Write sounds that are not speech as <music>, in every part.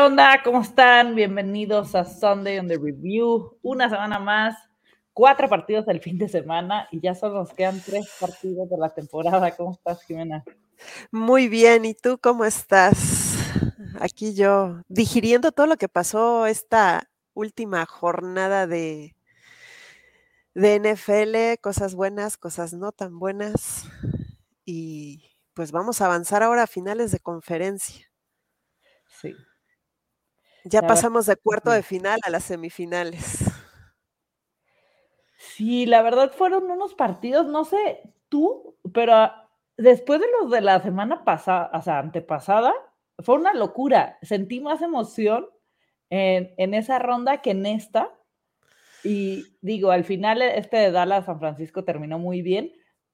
onda? ¿Cómo están? Bienvenidos a Sunday on the Review. Una semana más, cuatro partidos el fin de semana y ya solo nos quedan tres partidos de la temporada. ¿Cómo estás, Jimena? Muy bien, ¿y tú cómo estás? Aquí yo digiriendo todo lo que pasó esta última jornada de, de NFL, cosas buenas, cosas no tan buenas. Y pues vamos a avanzar ahora a finales de conferencia. Sí. Ya pasamos de cuarto de final a las semifinales. Sí, la verdad fueron unos partidos, no sé tú, pero después de los de la semana pasada, o sea, antepasada, fue una locura. Sentí más emoción en, en, esa ronda que en esta. Y digo, al final este de Dallas San Francisco terminó muy bien,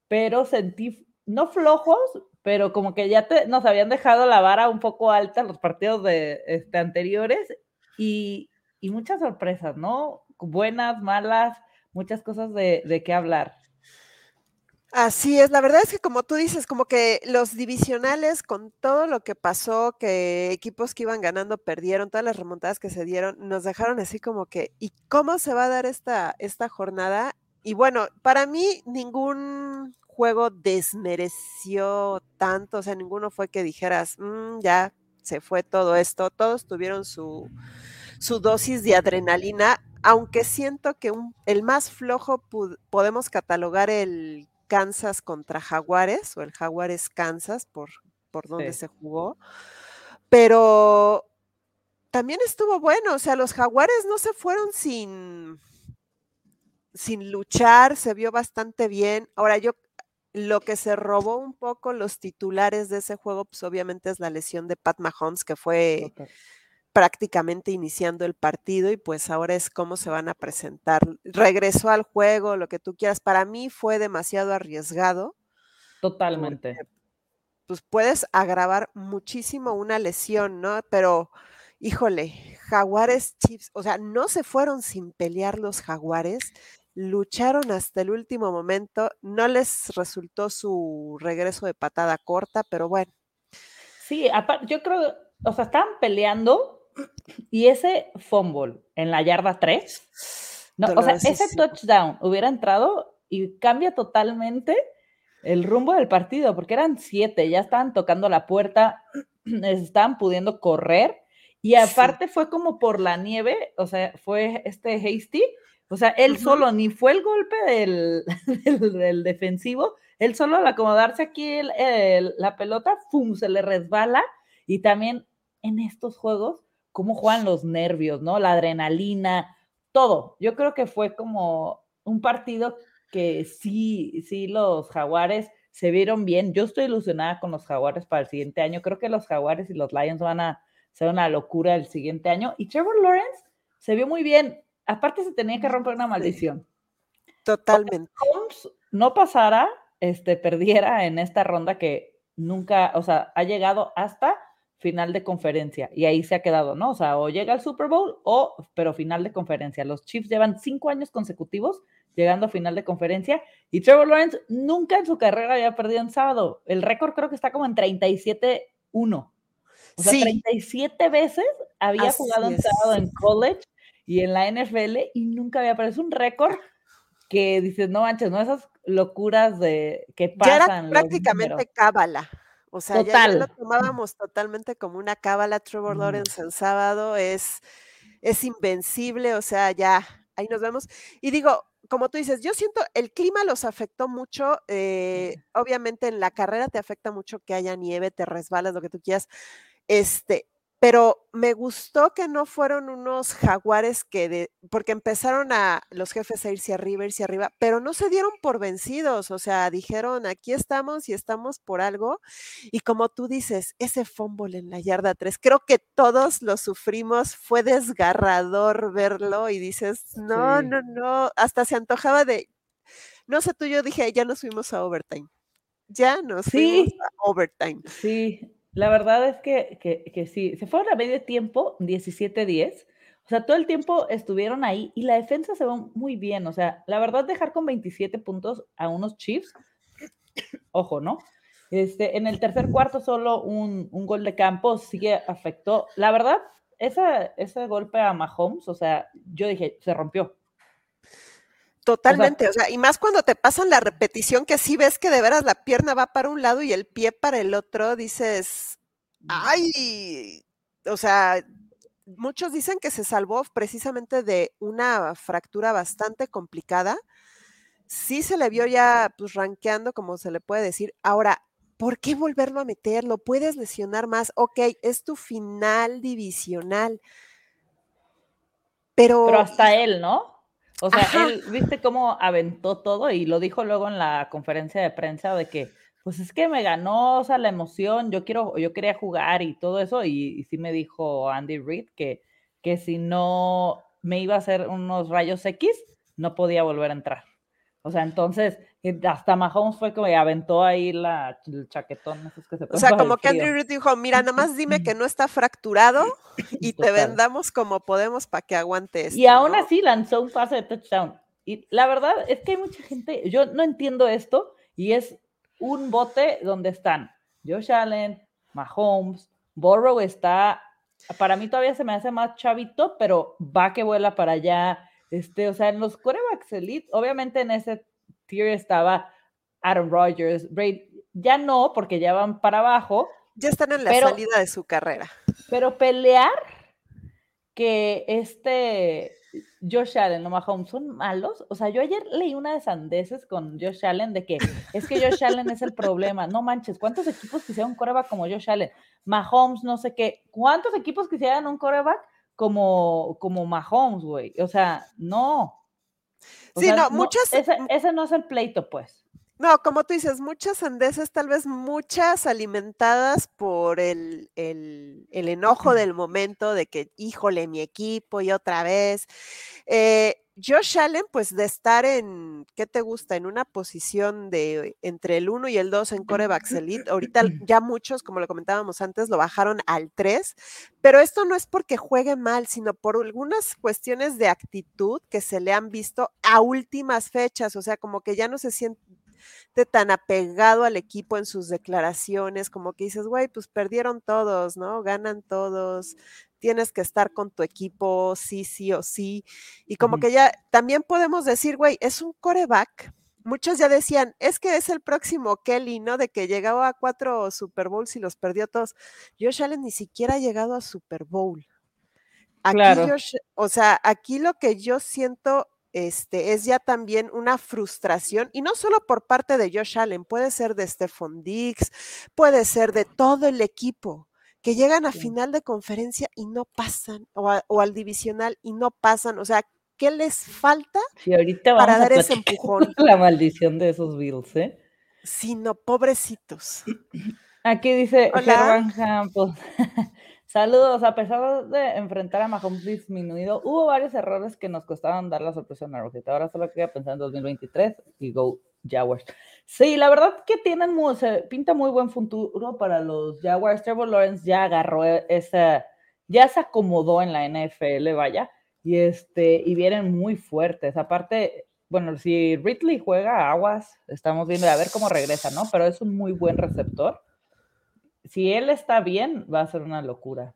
pero sentí, no flojos, pero como que ya nos habían dejado la vara un poco alta los partidos de, este, anteriores y, y, muchas sorpresas, ¿no? Buenas, malas, muchas cosas de, de qué hablar. Así es, la verdad es que como tú dices, como que los divisionales con todo lo que pasó, que equipos que iban ganando perdieron, todas las remontadas que se dieron, nos dejaron así como que, ¿y cómo se va a dar esta, esta jornada? Y bueno, para mí ningún juego desmereció tanto, o sea, ninguno fue que dijeras, mm, ya se fue todo esto, todos tuvieron su, su dosis de adrenalina, aunque siento que un, el más flojo podemos catalogar el Kansas contra Jaguares o el Jaguares Kansas por, por donde se jugó. Pero también estuvo bueno, o sea, los Jaguares no se fueron sin, sin luchar, se vio bastante bien. Ahora yo lo que se robó un poco los titulares de ese juego, pues obviamente es la lesión de Pat Mahomes, que fue prácticamente iniciando el partido y pues ahora es cómo se van a presentar. Regresó al juego, lo que tú quieras. Para mí fue demasiado arriesgado. Totalmente. pues puedes agravar muchísimo una lesión, ¿no? Pero, híjole, Jaguares Chips, o sea, no se fueron sin pelear los Jaguares, lucharon hasta el último momento, no les resultó su regreso de patada corta, pero bueno. Sí, yo creo, o sea, estaban peleando, y ese fumble en la yarda 3, no, o sea, ese touchdown hubiera entrado y cambia totalmente el rumbo del partido, porque eran siete, ya estaban tocando la puerta, <clears throat> estaban pudiendo correr, y aparte fue como por la nieve, o sea, fue este Hasty, o sea, él solo, ni fue el golpe <laughs> del, del, defensivo, él solo al acomodarse aquí la pelota, ¡fum!, se le resbala, y también en estos juegos cómo juegan los nervios, ¿no? La adrenalina, todo. Yo creo que fue como un partido que sí, sí, los jaguares se vieron bien. Yo estoy ilusionada con los jaguares para el siguiente año. Creo que los jaguares y los Lions van a ser una locura el siguiente año. Y Trevor Lawrence se vio muy bien. Aparte se tenía que romper una maldición. Totalmente. Holmes no pasara, este, perdiera en esta ronda que nunca, o sea, ha llegado hasta final de conferencia y ahí se ha quedado, ¿no? O sea, o llega al Super Bowl o, pero final de conferencia. Los Chiefs llevan cinco años consecutivos llegando a final de conferencia y Trevor Lawrence nunca en su carrera había perdido en sábado. El récord creo que está como en 37-1. O sea, 37 veces había jugado en sábado en college y en la NFL y nunca había. Es un récord que dices, no manches, no esas locuras de que pasan. prácticamente cábala. O sea, ya, lo tomábamos totalmente como una cábala. Trevor Lawrence el sábado es, es invencible, o sea, ya ahí nos vemos. Y digo, como tú dices, yo siento el clima los afectó mucho. Eh, obviamente en la carrera te afecta mucho que haya nieve, te resbalas, lo que tú quieras. Este, pero me gustó que no fueron unos jaguares que, de, porque empezaron a los jefes a irse arriba, irse arriba, pero no se dieron por vencidos, o sea, dijeron, aquí estamos y estamos por algo. Y como tú dices, ese fumble en la yarda 3, creo que todos lo sufrimos, fue desgarrador verlo y dices, no, no, no, hasta se antojaba de, no sé tú, yo dije, ya nos fuimos a overtime. Ya nos fuimos a overtime. Sí, la verdad es que, que, sí, se fueron a medio tiempo, 17-10. O sea, todo el tiempo estuvieron ahí y la defensa se va muy bien. O sea, la verdad, dejar con 27 puntos a unos Chiefs, ojo, ¿no? Este, en el tercer cuarto, solo un, un gol de campo sí que afectó. La verdad, ese golpe a Mahomes, o sea, yo dije, se rompió. Totalmente, o sea, y más cuando te pasan la repetición que sí ves que de veras la pierna va para un lado y el pie para el otro, dices, ay, o sea, muchos dicen que se salvó precisamente de una fractura bastante complicada. Sí se le vio ya pues ranqueando, como se le puede decir. Ahora, ¿por qué volverlo a meter? Lo puedes lesionar más. Ok, es tu final divisional. Pero, Pero hasta él, ¿no? O sea, él, viste cómo aventó todo y lo dijo luego en la conferencia de prensa de que pues es que me ganó, o sea, la emoción, yo quiero, yo quería jugar y todo eso, y, sí me dijo Andy Reid que, que si no me iba a hacer unos rayos X, no podía volver a entrar. O sea, entonces, eh, hasta Mahomes fue como aventó ahí la, el chaquetón. que se o sea, como que Andy Reid dijo, mira, nada más dime que no está fracturado <laughs> y te vendamos como podemos para que aguantes. Y aún así lanzó un pase de touchdown. Y la verdad es que hay mucha gente, yo no entiendo esto, y es un bote donde están Josh Allen, Mahomes, Borrow está, para mí todavía se me hace más chavito, pero va que vuela para allá. Este, o sea, en los quarterbacks elite, obviamente en ese tier estaba Aaron Rodgers, Brady, ya no, porque ya van para abajo. Ya están en la salida de su carrera. Pero pelear que este Josh Allen o Mahomes son malos. O sea, yo ayer leí una de sandeces con Josh Allen de que es que Josh Allen es el problema. No manches, ¿cuántos equipos quisieran un coreback como Josh Allen? Mahomes, no sé qué. ¿Cuántos equipos quisieran un coreback como, como Mahomes, güey? O sea, no. sí, no, muchas. Ese, ese no es el pleito, pues. No, como tú dices, muchas sandeces, tal vez muchas alimentadas por el, el, enojo del momento de que, híjole, mi equipo y otra vez. Eh, Josh Allen, pues de estar en, ¿qué te gusta? En una posición de entre el 1 y el 2 en Corebacks Elite. Ahorita <clears throat> ya muchos, como lo comentábamos antes, lo bajaron al 3, pero esto no es porque juegue mal, sino por algunas cuestiones de actitud que se le han visto a últimas fechas, o sea, como que ya no se siente tan apegado al equipo en sus declaraciones, como que dices, güey, pues perdieron todos, ¿no? Ganan todos, tienes que estar con tu equipo, sí, sí o sí. Y como que ya también podemos decir, güey, es un coreback. Muchos ya decían, es que es el próximo Kelly, ¿no? De que llegaba a cuatro Super Bowls y los perdió todos. Josh Allen ni siquiera ha llegado a Super Bowl. Aquí o sea, aquí lo que yo siento este, es ya también una frustración, y no solo por parte de Josh Allen, puede ser de Stephon Diggs, puede ser de todo el equipo, que llegan a final de conferencia y no pasan, o, al divisional y no pasan, o sea, ¿qué les falta para dar ese empujón? <laughs> La maldición de esos Bills, ¿eh? Sí, no, pobrecitos. Aquí dice Campos. <laughs> Saludos, a pesar de enfrentar a Mahomes disminuido, hubo varios errores que nos costaban dar la sorpresa en Arrowhead. Ahora solo quería pensar en 2023 y go Jaguars. Sí, la verdad que tienen muy, pinta muy buen futuro para los Jaguars. Trevor Lawrence ya agarró esa, ya se acomodó en la NFL, vaya, y este, y vienen muy fuertes. Aparte, bueno, si Ridley juega aguas, estamos viendo a ver cómo regresa, ¿no? Pero es un muy buen receptor si él está bien, va a ser una locura.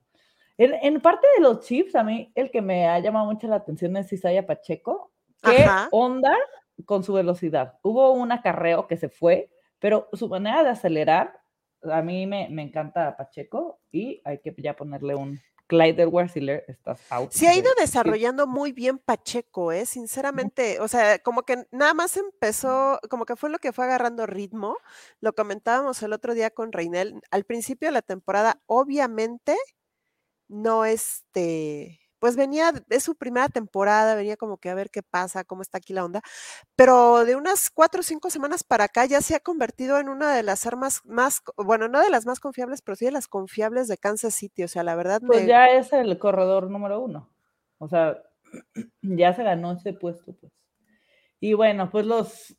En, parte de los Chiefs, a mí el que me ha llamado mucho la atención es Isaiah Pacheco. ¿Qué onda con su velocidad? Hubo un acarreo que se fue, pero su manera de acelerar, a mí me, me encanta Pacheco y hay que ya ponerle un, Clyde Edwards estás out. Se ha ido desarrollando muy bien Pacheco, ¿eh? Sinceramente, o sea, como que nada más empezó, como que fue lo que fue agarrando ritmo. Lo comentábamos el otro día con Reinel. Al principio de la temporada, obviamente, no este, pues venía, es su primera temporada, venía como que a ver qué pasa, cómo está aquí la onda, pero de unas cuatro o cinco semanas para acá ya se ha convertido en una de las armas más, bueno, no de las más confiables, pero sí de las confiables de Kansas City, o sea, la verdad. Pues ya es el corredor número uno, o sea, <clears throat> ya se ganó ese puesto, pues. Y bueno, pues los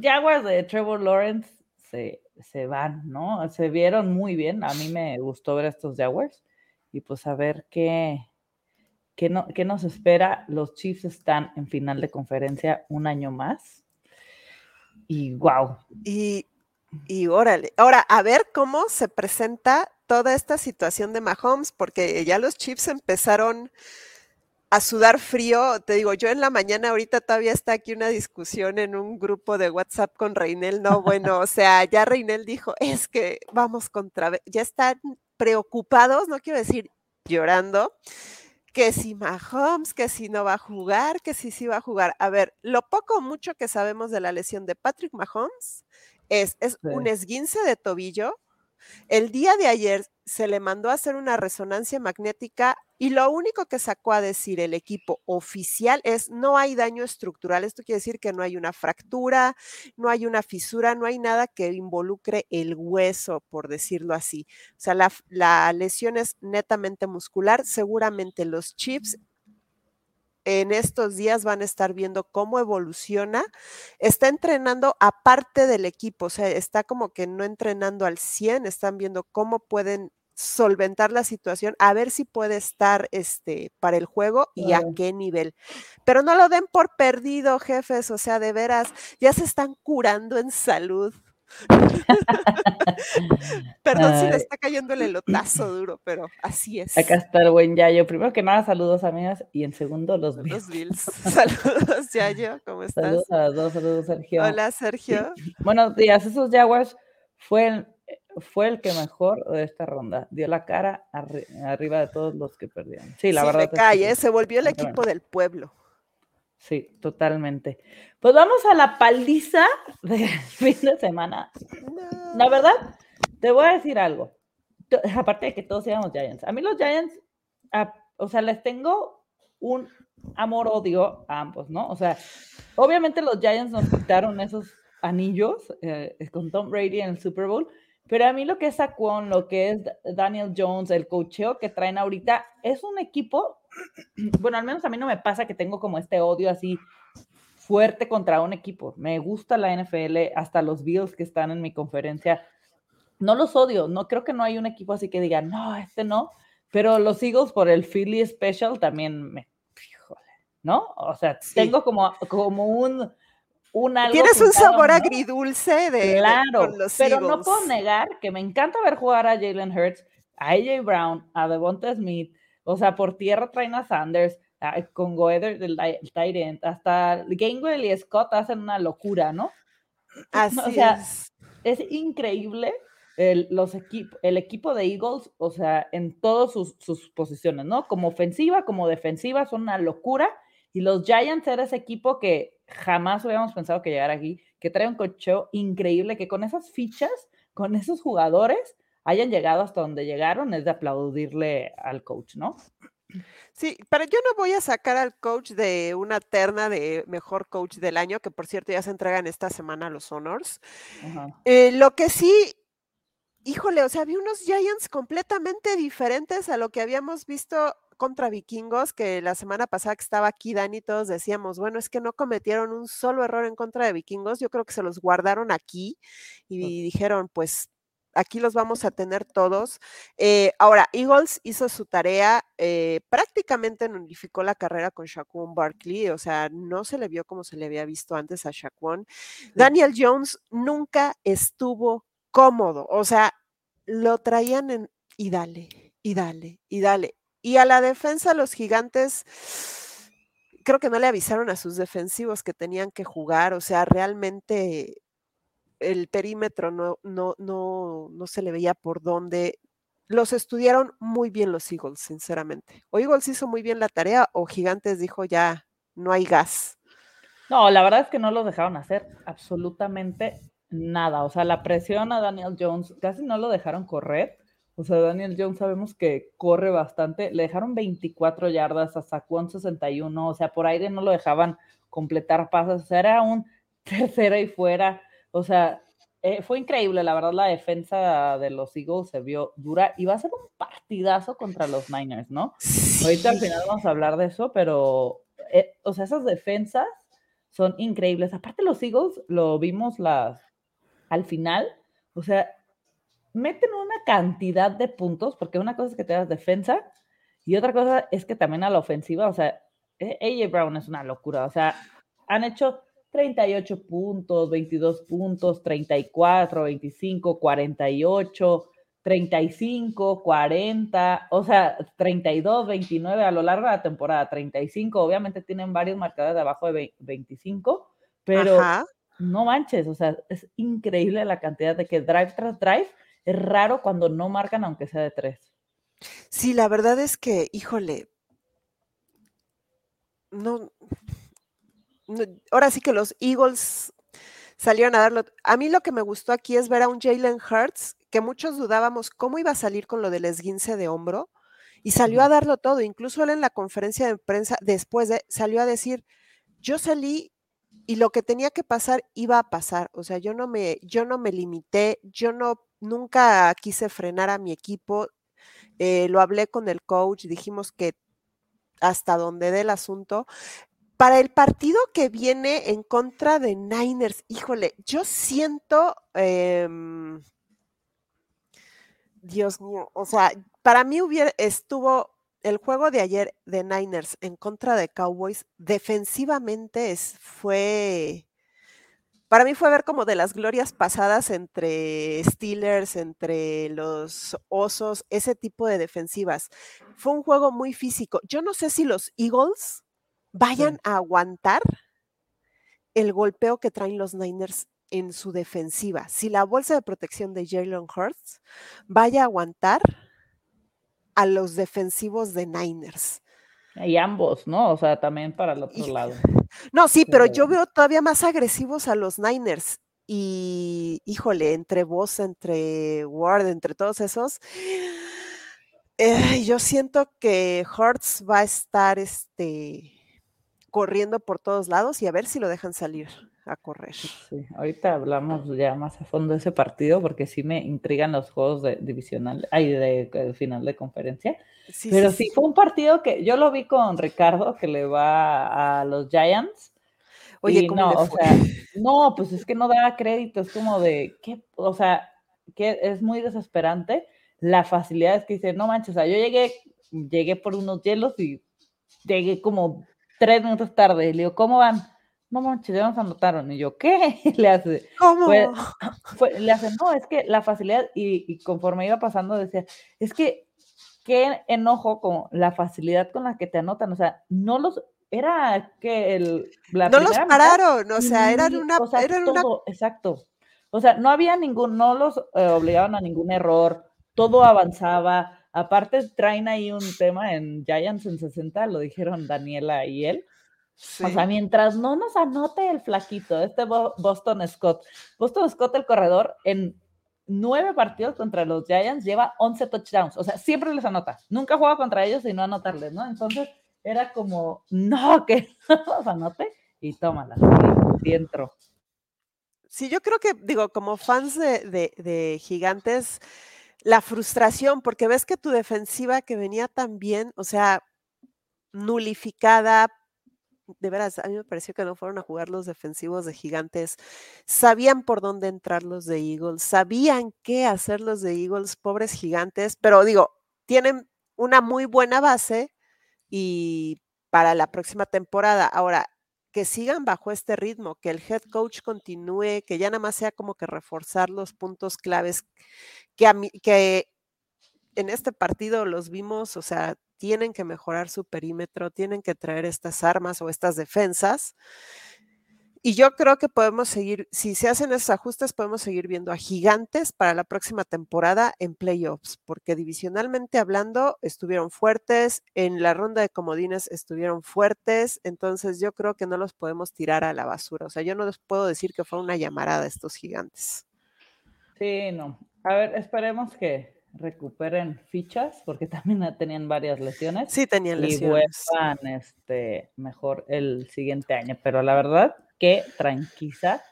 Jaguars de Trevor Lawrence se, se van, ¿no? Se vieron muy bien, a mí me gustó ver estos Jaguars y pues a ver qué ¿Qué, no, nos espera? Los Chiefs están en final de conferencia un año más. Y wow. Y, y órale. Ahora, a ver cómo se presenta toda esta situación de Mahomes, porque ya los Chiefs empezaron a sudar frío. Te digo, yo en la mañana ahorita todavía está aquí una discusión en un grupo de WhatsApp con Reinel. No, bueno, o sea, ya Reinel dijo, es que vamos contra, ya están preocupados, no quiero decir llorando, que si Mahomes, que si no va a jugar, que si sí va a jugar. A ver, lo poco o mucho que sabemos de la lesión de Patrick Mahomes es, es un esguince de tobillo. El día de ayer se le mandó a hacer una resonancia magnética y lo único que sacó a decir el equipo oficial es no hay daño estructural. Esto quiere decir que no hay una fractura, no hay una fisura, no hay nada que involucre el hueso, por decirlo así. O sea, la, la lesión es netamente muscular. Seguramente los chips en estos días van a estar viendo cómo evoluciona. Está entrenando aparte del equipo, o sea, está como que no entrenando al 100, están viendo cómo pueden solventar la situación, a ver si puede estar este, para el juego y a qué nivel. Pero no lo den por perdido, jefes, o sea, de veras, ya se están curando en salud. <laughs> Perdón si le está cayendo el elotazo duro, pero así es. Acá está el buen Yayo. Primero que nada, saludos amigas y en segundo los Bills. <laughs> Saludos Yayo, ¿cómo estás? Saludos a dos, saludos Sergio. Hola Sergio. Buenos días, esos Jaguars fue fue el que mejor de esta ronda. Dio la cara arriba de todos los que perdieron. Sí, la verdad. cae, se volvió el equipo del pueblo. Sí, totalmente. Pues vamos a la paliza del <laughs> fin de semana. La verdad, te voy a decir algo. Aparte de que todos seamos Giants. A mí los Giants, o sea, les tengo un amor-odio a ambos, ¿no? O sea, obviamente los Giants nos quitaron esos anillos eh, con Tom Brady en el Super Bowl, pero a mí lo que es Saquon, lo que es Daniel Jones, el cocheo que traen ahorita, es un equipo, <clears throat> bueno, al menos a mí no me pasa que tengo como este odio así fuerte contra un equipo. Me gusta la NFL, hasta los Bills que están en mi conferencia. No los odio, no creo que no hay un equipo así que diga, no, este no, pero los Eagles por el Philly Special también me, ¿no? O sea, tengo como, como un Tienes un sabor agridulce de, claro, pero no puedo negar que me encanta ver jugar a Jalen Hurts, a AJ Brown, a Devonta Smith, o sea, por tierra traen a Sanders, con Goether del tight end, hasta Gainwell y Scott hacen una locura, ¿no? Así o sea, es. increíble el, los el equipo de Eagles, o sea, en todas sus, sus posiciones, ¿no? Como ofensiva, como defensiva, son una locura. Y los Giants era ese equipo que jamás hubiéramos pensado que llegara aquí, que trae un cocheo increíble, que con esas fichas, con esos jugadores, hayan llegado hasta donde llegaron, es de aplaudirle al coach, ¿no? Sí, pero yo no voy a sacar al coach de una terna de mejor coach del año, que por cierto ya se entregan esta semana los honors. Eh, lo que sí, híjole, o sea, vi unos Giants completamente diferentes a lo que habíamos visto contra vikingos, que la semana pasada que estaba aquí Dani, todos decíamos, bueno, es que no cometieron un solo error en contra de vikingos, yo creo que se los guardaron aquí y dijeron, pues aquí los vamos a tener todos. Eh, ahora, Eagles hizo su tarea, eh, prácticamente nullificó la carrera con Shaquon Barkley, o sea, no se le vio como se le había visto antes a Shaquon. Daniel Jones nunca estuvo cómodo, o sea, lo traían en y dale, y dale, y dale. Y a la defensa, los gigantes, creo que no le avisaron a sus defensivos que tenían que jugar, o sea, realmente el perímetro no, no, no, no se le veía por dónde. Los estudiaron muy bien los Eagles, sinceramente. O Eagles hizo muy bien la tarea o Gigantes dijo ya, no hay gas. No, la verdad es que no lo dejaron hacer absolutamente nada. O sea, la presión a Daniel Jones casi no lo dejaron correr. O sea, Daniel Jones sabemos que corre bastante. Le dejaron 24 yardas a Saquon 61. O sea, por aire no lo dejaban completar pasos. O sea, era un <laughs> tercera y fuera. O sea, eh, fue increíble. La verdad, la defensa de los Eagles se vio dura. Y va a ser un partidazo contra los Niners, ¿no? Ahorita al final vamos a hablar de eso, pero, eh, o sea, esas defensas son increíbles. Aparte, los Eagles lo vimos las, al final. O sea, meten una cantidad de puntos, porque una cosa es que te das defensa y otra cosa es que también a la ofensiva, o sea, eh, AJ Brown es una locura, o sea, han hecho 38 puntos, 22 puntos, 34, 25, 48, 35, 40, o sea, 32, 29 a lo largo de la temporada, 35, obviamente tienen varios marcadores de abajo de 25, pero no manches, o sea, es increíble la cantidad de que drive tras drive, es raro cuando no marcan aunque sea de tres. Sí, la verdad es que, híjole, no, ahora sí que los Eagles salieron a darlo. A mí lo que me gustó aquí es ver a un Jalen Hurts que muchos dudábamos cómo iba a salir con lo del esguince de hombro y salió a darlo todo. Incluso él en la conferencia de prensa después de, salió a decir, yo salí y lo que tenía que pasar iba a pasar. O sea, yo no me, yo no me limité, yo no, nunca quise frenar a mi equipo. Eh, lo hablé con el coach, dijimos que hasta donde dé el asunto. Para el partido que viene en contra de Niners, híjole, yo siento, em, Dios mío, o sea, para mí hubiera, estuvo el juego de ayer de Niners en contra de Cowboys, defensivamente es, fue, para mí fue ver como de las glorias pasadas entre Steelers, entre los Osos, ese tipo de defensivas. Fue un juego muy físico. Yo no sé si los Eagles vayan a aguantar el golpeo que traen los Niners en su defensiva. Si la bolsa de protección de Jalen Hurts vaya a aguantar a los defensivos de Niners. Y ambos, ¿no? O sea, también para el otro lado. No, sí, pero yo veo todavía más agresivos a los Niners. Y híjole, entre vos, entre Ward, entre todos esos, eh, yo siento que Hurts va a estar este, corriendo por todos lados y a ver si lo dejan salir a correr. Sí, ahorita hablamos ya más a fondo de ese partido porque sí me intrigan los juegos de divisional, ay, de, final de conferencia. Pero sí, fue un partido que yo lo vi con Ricardo que le va a los Giants. Oye, ¿cómo no, o sea, no, pues es que no da crédito, es como de, ¿qué? O sea, que es muy desesperante la facilidad es que dice, no manches, o sea, yo llegué, llegué por unos hielos y llegué como tres minutos tarde. Y le digo, ¿cómo van? No manches, ya nos anotaron. Y yo, ¿qué? <laughs> le hace, ¿Cómo? <laughs> le hace, no, es que la facilidad, y, conforme iba pasando, decía, es que qué enojo con la facilidad con la que te anotan. O sea, no los, era que el. La no los pararon, o sea, eran una. O eran todo, Exacto. O sea, no había ningún, no los eh, obligaban a ningún error, todo avanzaba. Aparte, traen ahí un tema en Giants en 60, lo dijeron Daniela y él, o sea, mientras no nos anote el flaquito, este Boston Scott. Boston Scott, el corredor, en nueve partidos contra los Giants lleva 11 touchdowns. O sea, siempre les anota. Nunca juega contra ellos y no anotarles, ¿no? Entonces era como, no, que <laughs> no los anote y tómala. Y. Sí, yo creo que, digo, como fans de, de gigantes, la frustración, porque ves que tu defensiva que venía tan bien, o sea, nulificada, de veras, a mí me pareció que no fueron a jugar los defensivos de gigantes. Sabían por dónde entrar los de Eagles, sabían qué hacer los de Eagles, pobres gigantes, pero digo, tienen una muy buena base y para la próxima temporada. Ahora, que sigan bajo este ritmo, que el head coach continúe, que ya nada más sea como que reforzar los puntos claves que, a mí, que en este partido los vimos, o sea, tienen que mejorar su perímetro, tienen que traer estas armas o estas defensas. Y yo creo que podemos seguir, si se hacen esos ajustes, podemos seguir viendo a gigantes para la próxima temporada en playoffs, porque divisionalmente hablando estuvieron fuertes, en la ronda de comodines estuvieron fuertes, entonces yo creo que no los podemos tirar a la basura. O sea, yo no les puedo decir que fue una llamarada estos gigantes. Sí, no. A ver, esperemos que, recuperen fichas, porque <laughs> también tenían varias lesiones. Sí, tenían lesiones. Y vuelvan este, mejor el siguiente año. Pero la verdad que tranquila.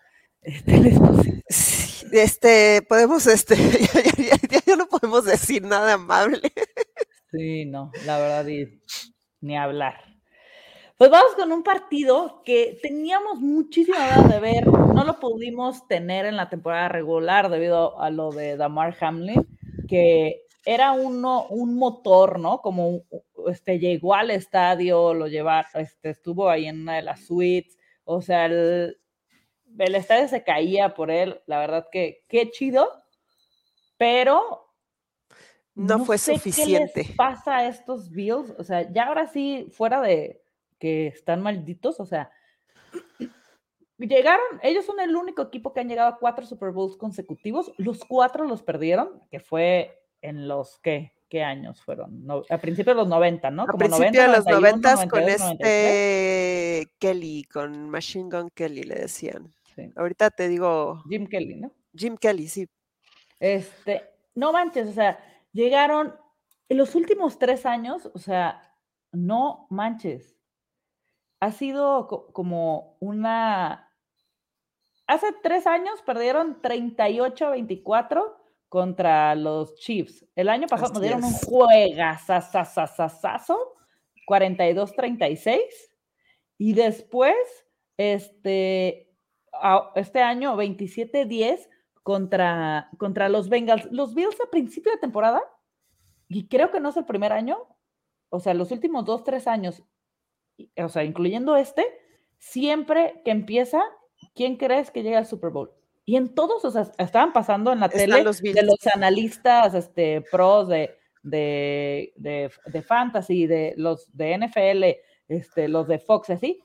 Este, <laughs> este, podemos, este, <laughs> ya, no podemos decir nada amable. Sí, no, la verdad, ni hablar. Pues vamos con un partido que teníamos muchísima ganas de ver, no lo pudimos tener en la temporada regular debido a lo de Damar Hamlin, que era uno, un motor, ¿no? Como este, llegó al estadio, lo lleva, este, estuvo ahí en una de las suites, o sea, el, estadio se caía por él, la verdad que qué chido, pero no, fue suficiente. ¿Qué les pasa a estos Bills? O sea, ya ahora sí, fuera de que están malditos, o sea, llegaron, ellos son el único equipo que han llegado a cuatro Super Bowls consecutivos, los cuatro los perdieron, que fue en los que ¿qué años fueron? a principios de los 90, ¿no? A principios de los 90 con este Kelly, con Machine Gun Kelly le decían. Ahorita te digo. Jim Kelly, ¿no? Jim Kelly, sí. Este, no manches, o sea, llegaron en los últimos tres años, o sea, no manches. Ha sido como una. Hace tres años perdieron 38 24 contra los Chiefs. El año pasado nos dieron un juegazazazazazo, 42-36. Y después, este, este año, 27-10 contra, contra los Bengals. Los Bills a principio de temporada, y creo que no es el primer año, o sea, los últimos dos, tres años, o sea, incluyendo este, siempre que empieza, ¿quién crees que llega al Super Bowl? Y en todos, o sea, estaban pasando en la tele de los analistas este, pros de, de, de, fantasy, de los de NFL, este, los de Fox, así.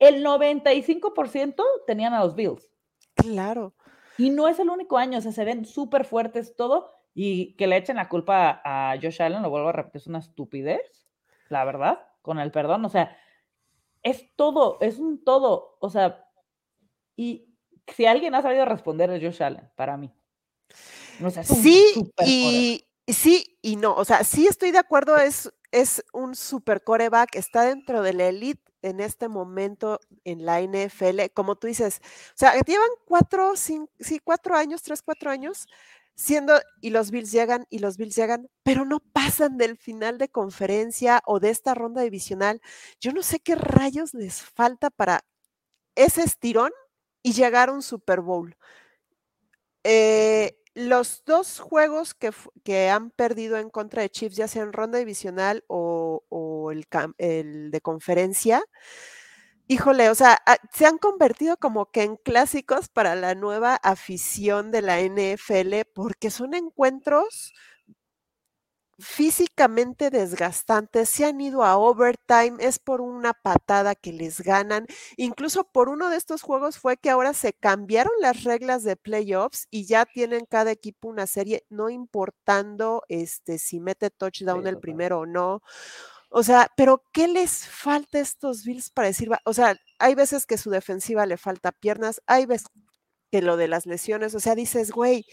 El 95% tenían a los Bills. Claro. Y no es el único año, o sea, se ven súper fuertes todo y que le echen la culpa a Josh Allen, lo vuelvo a repetir, es una estupidez, la verdad, con el perdón, o sea, es todo, es un todo, o sea, y si alguien ha sabido responder es Josh Allen, para mí. sí, y sí y no. O sea, sí estoy de acuerdo, es, es un super coreback, está dentro de la elite en este momento en la NFL. Como tú dices, o sea, llevan cuatro, cinco, sí, cuatro años, tres, cuatro años siendo y los Bills llegan y los Bills llegan, pero no pasan del final de conferencia o de esta ronda divisional. Yo no sé qué rayos les falta para ese estirón y llegar a un Super Bowl. Eh, los dos juegos que, que, han perdido en contra de Chiefs, ya sea en ronda divisional o, el, el, de conferencia, híjole, o sea, ah, se han convertido como que en clásicos para la nueva afición de la NFL porque son encuentros físicamente desgastantes, se han ido a overtime, es por una patada que les ganan. Incluso por uno de estos juegos fue que ahora se cambiaron las reglas de playoffs y ya tienen cada equipo una serie, no importando este, si mete touchdown el primero o no. O sea, pero ¿qué les falta a estos Bills para decir? O sea, hay veces que su defensiva le falta piernas, hay veces que lo de las lesiones, o sea, dices, güey,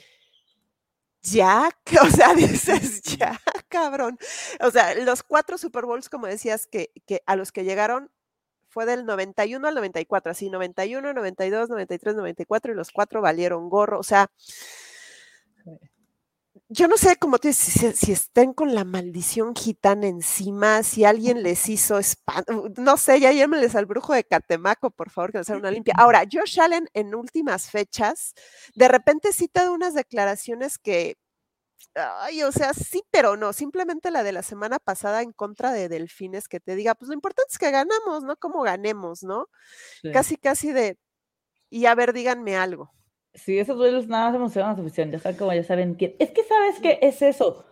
ya, <laughs> o sea, dices, <laughs> ya, cabrón. O sea, los cuatro Super Bowls, como decías, que, que a los que llegaron fue del 91 al 94, así, 91, 92, 93, 94, y los cuatro valieron gorro. O sea, yo no sé cómo te si, si, estén con la maldición gitana encima, si alguien les hizo espanto, no sé, ya llámenles al brujo de Catemaco, por favor, que les haga una <laughs> limpia. Ahora, Josh Allen en últimas fechas, de repente te da unas declaraciones que, ay, o sea, sí, pero no, simplemente la de la semana pasada en contra de Delfines, que te diga, pues lo importante es que ganamos, ¿no? Como ganemos, ¿no? Casi, casi de, y a ver, díganme algo. Sí, esos duelos nada más emocionan a la afición, ya saben como ya saben quién. Es que sabes que es eso.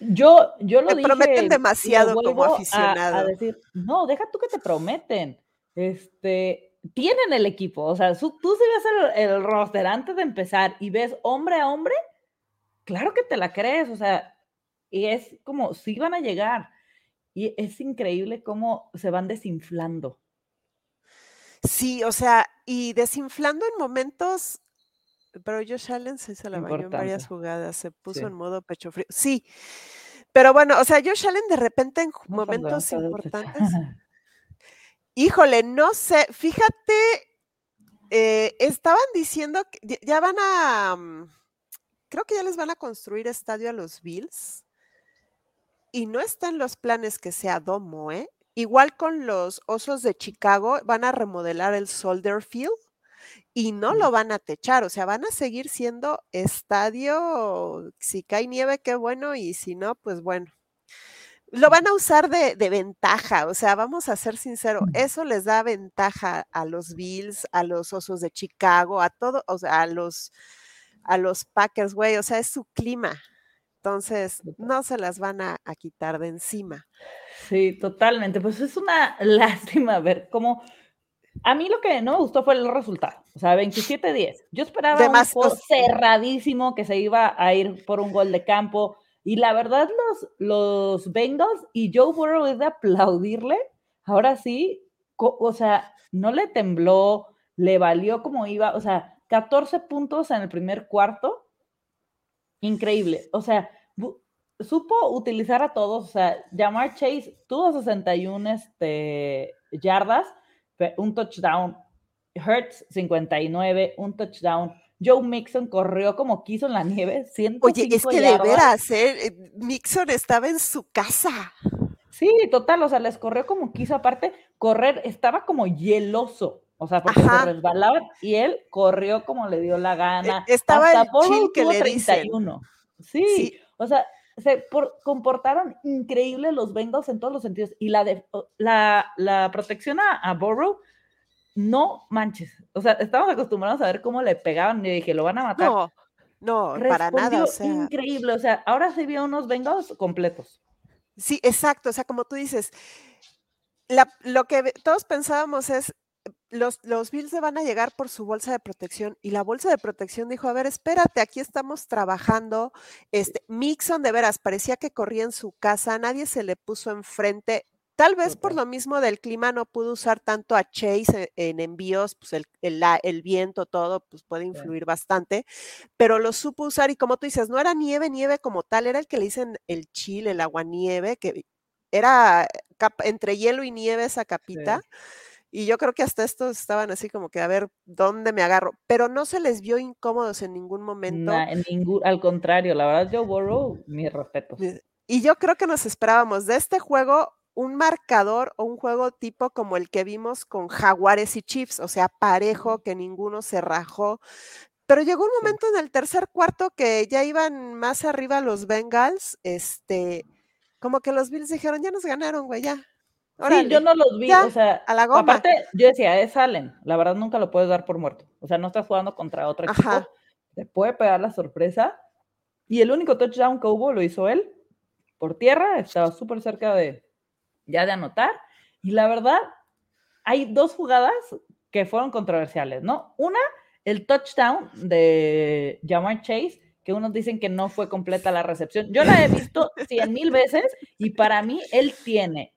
Yo, yo lo te prometen demasiado como aficionado. A, decir, no, deja tú que te prometen. Este, tienen el equipo. O sea, tú, tú si ves el, el roster antes de empezar y ves hombre a hombre, claro que te la crees. O sea, y es como, sí van a llegar. Y es increíble cómo se van desinflando. Sí, o sea, y desinflando en momentos pero Josh Allen se la bañó en varias jugadas, se puso en modo pecho frío. Sí, pero bueno, o sea, Josh Allen de repente en momentos importantes. <laughs> Híjole, no sé, fíjate, eh, estaban diciendo que ya van a, mm, creo que ya les van a construir estadio a los Bills y no está en los planes que sea domo, ¿eh? Igual con los Osos de Chicago, van a remodelar el Soldier Field y no lo van a techar, o sea, van a seguir siendo estadio, si cae nieve, qué bueno, y si no, pues bueno. Lo van a usar de, ventaja, o sea, vamos a ser sinceros, eso les da ventaja a los Bills, a los Osos de Chicago, a todo, o sea, a los, a los Packers, güey, o sea, es su clima. Entonces, no se las van a, quitar de encima. Sí, totalmente. Pues es una <laughs> lástima ver cómo. A mí lo que no me gustó fue el resultado. O sea, 27-10. Yo esperaba un juego cerradísimo que se iba a ir por un gol de campo. Y la verdad, los, los Bengals y Joe Burrow es de aplaudirle. Ahora sí, o sea, no le tembló, le valió como iba. O sea, 14 puntos en el primer cuarto increíble. O sea, supo utilizar a todos. O sea, Jamar Chase tuvo 61 este, yardas, un touchdown. Hertz 59, un touchdown. Joe Mixon corrió como quiso en la nieve. Oye, es que de veras, ¿eh? Mixon estaba en su casa. Sí, total, o sea, les corrió como quiso. Aparte, correr estaba como hieloso. O sea, porque se resbalaban y él corrió como le dio la gana. E, estaba el chill que le 31. Sí, sí, o sea, se comportaron increíbles los Bengals en todos los sentidos. Y la, de, la, la protección a, a no manches. O sea, estamos acostumbrados a ver cómo le pegaban y dije, lo van a matar. No, no, para nada. O sea... Increíble. O sea, ahora sí vio unos Bengals completos. Sí, exacto. O sea, como tú dices, la, lo que todos pensábamos es, los, los Bills se van a llegar por su bolsa de protección y la bolsa de protección dijo, a ver, espérate, aquí estamos trabajando. Este, Mixon de veras parecía que corría en su casa, nadie se le puso enfrente. Tal vez por lo mismo del clima no pudo usar tanto a Chase en, envíos, pues el, el, viento, todo, pues puede influir bastante, pero lo supo usar y como tú dices, no era nieve, nieve como tal, era el que le dicen el chile, el agua nieve, que era entre hielo y nieve esa capita. Y yo creo que hasta estos estaban así como que a ver dónde me agarro, pero no se les vio incómodos en ningún momento. en ningún, al contrario, la verdad, Joe Burrow, mi respeto. Y yo creo que nos esperábamos de este juego un marcador o un juego tipo como el que vimos con Jaguares y Chiefs, o sea, parejo, que ninguno se rajó. Pero llegó un momento en el tercer cuarto que ya iban más arriba los Bengals, este, como que los Bills dijeron, ya nos ganaron, güey, ya, sí, yo no los vi, o sea, a la aparte yo decía, es Allen, la verdad nunca lo puedes dar por muerto, o sea, no estás jugando contra otro equipo, te puede pegar la sorpresa, y el único touchdown que hubo lo hizo él, por tierra, estaba súper cerca de ya de anotar, y la verdad, hay dos jugadas que fueron controversiales, ¿no? Una, el touchdown de Jamar Chase, que unos dicen que no fue completa la recepción. Yo la he visto cien mil veces y para mí él tiene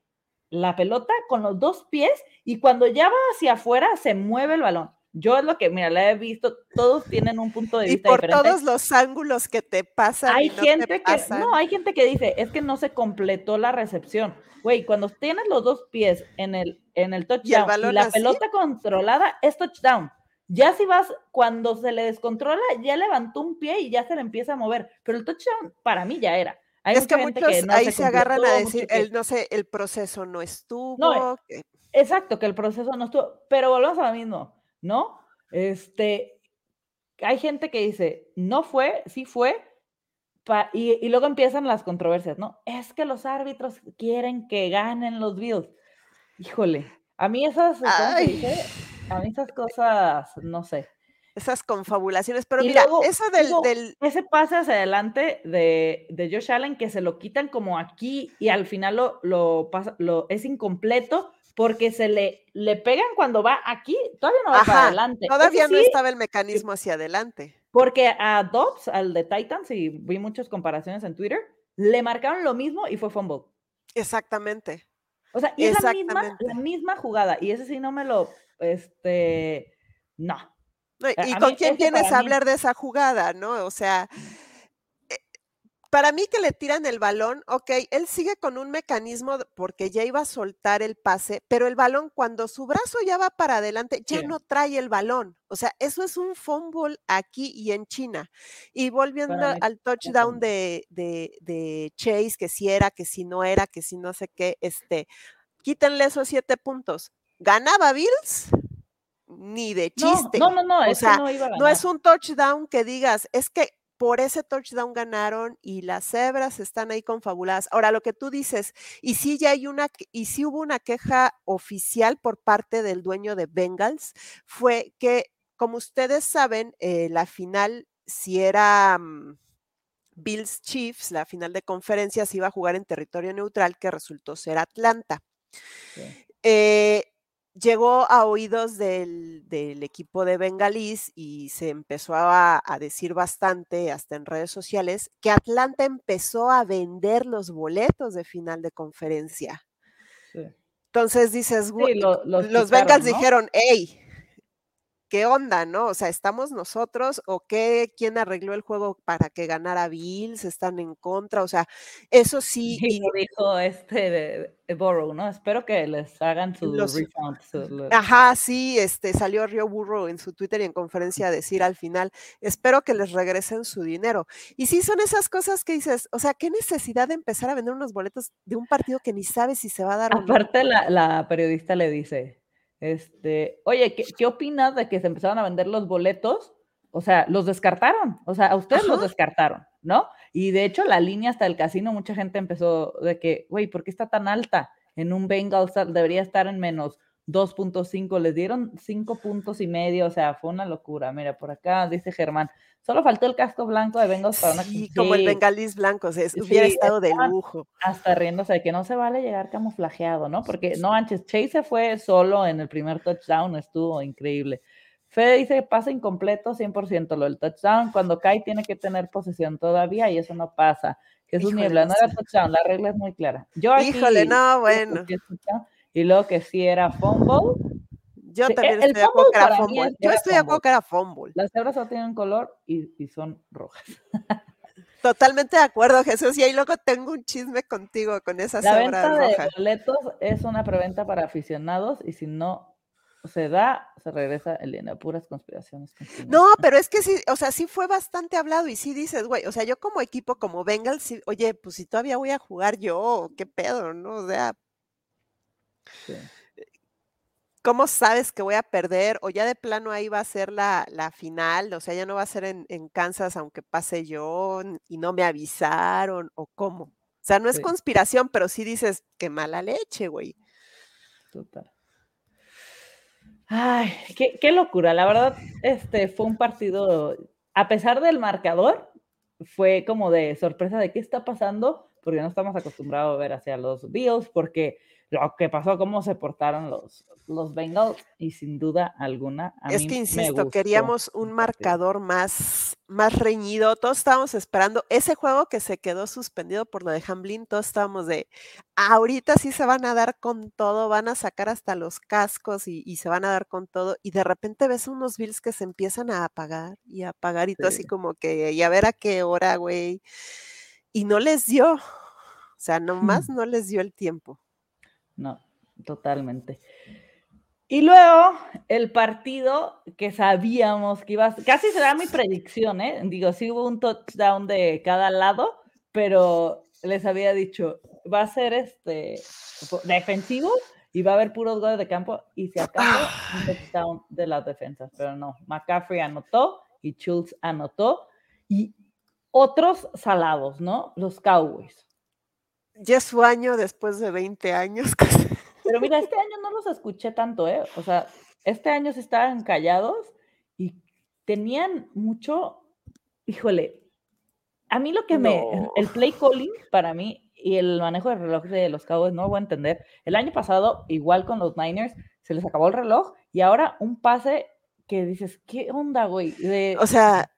la pelota con los dos pies y cuando ya va hacia afuera se mueve el balón. Yo es lo que, mira, la he visto, todos tienen un punto de vista y por todos los ángulos que te pasan. Hay gente que, no, hay gente que dice, es que no se completó la recepción. Güey, cuando tienes los dos pies en el, en el touchdown y, la pelota controlada, es touchdown. Ya si vas, cuando se le descontrola, ya levantó un pie y ya se le empieza a mover. Pero el touchdown para mí ya era es que muchos ahí se, agarran a decir, el, no sé, el proceso no estuvo. No, Exacto, que el proceso no estuvo, pero volvemos a lo mismo, ¿no? Este, hay gente que dice, no fue, sí fue, y, luego empiezan las controversias, ¿no? Es que los árbitros quieren que ganen los Bills. Híjole, a mí esas, A mí esas cosas, no sé esas confabulaciones. Pero mira, eso del, Ese pase hacia adelante de, de, Josh Allen que se lo quitan como aquí y al final lo, lo, pasa, lo es incompleto porque se le, le pegan cuando va aquí, todavía no va para adelante. Todavía no estaba el mecanismo hacia adelante. Porque a Dobbs, al de Titans, y vi muchas comparaciones en Twitter, le marcaron lo mismo y fue fumble. Exactamente. O sea, y es la misma, la misma jugada. Y ese sí no me lo, este, no, ¿Y con quién tienes a hablar de esa jugada, no? O sea, eh, para mí que le tiran el balón, ok, él sigue con un mecanismo porque ya iba a soltar el pase, pero el balón cuando su brazo ya va para adelante, ya no trae el balón. O sea, eso es un fumble aquí y en China. Y volviendo al touchdown de, de, de, Chase, que si era, que si no era, que si no sé qué, este, quítenle esos siete puntos. ¿Ganaba Bills? Ni de chiste. No, no, no, o sea, no, es un touchdown que digas, es que por ese touchdown ganaron y las cebras están ahí confabuladas. Ahora, lo que tú dices, y si ya hay una, y si hubo una queja oficial por parte del dueño de Bengals, fue que, como ustedes saben, eh, la final si era, mm, Bills Chiefs, la final de conferencias, iba a jugar en territorio neutral, que resultó ser Atlanta. Eh, llegó a oídos del, equipo de Bengalís y se empezó a, decir bastante, hasta en redes sociales, que Atlanta empezó a vender los boletos de final de conferencia. Entonces dices, los, Bengals dijeron, hey, ¿qué onda, no? O sea, ¿estamos nosotros o qué? ¿Quién arregló el juego para que ganara Bills? ¿Están en contra? O sea, eso sí. Y lo dijo este de, Burrow, ¿no? Espero que les hagan su refund. Ajá, sí, este, salió Rio Burrow en su Twitter y en conferencia a decir al final, espero que les regresen su dinero. Y sí, son esas cosas que dices, o sea, ¿qué necesidad de empezar a vender unos boletos de un partido que ni sabes si se va a dar Aparte, o no? La, la periodista le dice, este, oye, ¿qué, opinas de que se empezaron a vender los boletos? O sea, los descartaron, o sea, a ustedes los descartaron, ¿no? Y de hecho, la línea hasta el casino, mucha gente empezó de que, güey, ¿por qué está tan alta? En un Bengals debería estar en menos 2.5, les dieron 5 puntos y medio, o sea, fue una locura. Mira, por acá dice Germán, Solo faltó el casco blanco de Bengals para una. Sí, como el bengalís blanco, o sea, hubiera estado de lujo. Hasta riéndose de que no se vale llegar camuflajeado, ¿no? Porque no antes, Chase fue solo en el primer touchdown, estuvo increíble. Fede dice que pasa incompleto 100% lo del touchdown. Cuando cae tiene que tener posesión todavía y eso no pasa. Jesús Niebla, no era touchdown, la regla es muy clara. Yo Híjole, no, bueno. Y luego que sí era fumble, yo también estoy de acuerdo que era fumble. Yo estoy de acuerdo que era fumble. Las cebras solo tienen color y, son rojas. <laughs> Totalmente de acuerdo, Jesús. Y ahí luego tengo un chisme contigo con esa La venta de boletos es una preventa para aficionados y si no se da, se regresa el dinero. Puras conspiraciones. No, pero es que sí, o sea, sí fue bastante hablado y sí dices, güey, o sea, yo como equipo, como Bengals, sí, oye, pues si todavía voy a jugar yo, qué pedo, ¿no? O sea. Sí. ¿cómo sabes que voy a perder? O ya de plano ahí va a ser la, final, o sea, ya no va a ser en, Kansas aunque pase yo y no me avisaron, o cómo. O sea, no es conspiración, pero sí dices, qué mala leche, güey. Total. Ay, qué, qué, locura. La verdad, este fue un partido, a pesar del marcador, fue como de sorpresa de qué está pasando, porque no estamos acostumbrados a ver hacia los Bills, porque lo que pasó, cómo se portaron los, los Bengals y sin duda alguna. es que insisto, queríamos un marcador más, más reñido. Todos estábamos esperando ese juego que se quedó suspendido por lo de Hamlin. Todos estábamos de ahorita sí se van a dar con todo, van a sacar hasta los cascos y, se van a dar con todo. Y de repente ves unos Bills que se empiezan a apagar y a apagar y todo así como que, y a ver a qué hora, güey. Y no les dio. O sea, nomás no les dio el tiempo. No, totalmente. Y luego el partido que sabíamos que iba a... Casi será mi predicción, ¿eh? Digo, sí hubo un touchdown de cada lado, pero les había dicho, va a ser este defensivo y va a haber puros goles de campo y se acabó un touchdown de las defensas, pero no, McCaffrey anotó y Schultz anotó y otros salados, ¿no? Los Cowboys ya es su año después de 20 años. <laughs> Pero mira, este año no los escuché tanto, ¿eh? O sea, este año se estaban callados y tenían mucho, híjole, a mí lo que me, el play calling para mí y el manejo del reloj de los Cowboys no voy a entender. El año pasado, igual con los Niners, se les acabó el reloj y ahora un pase que dices, ¿qué onda, güey? De o sea,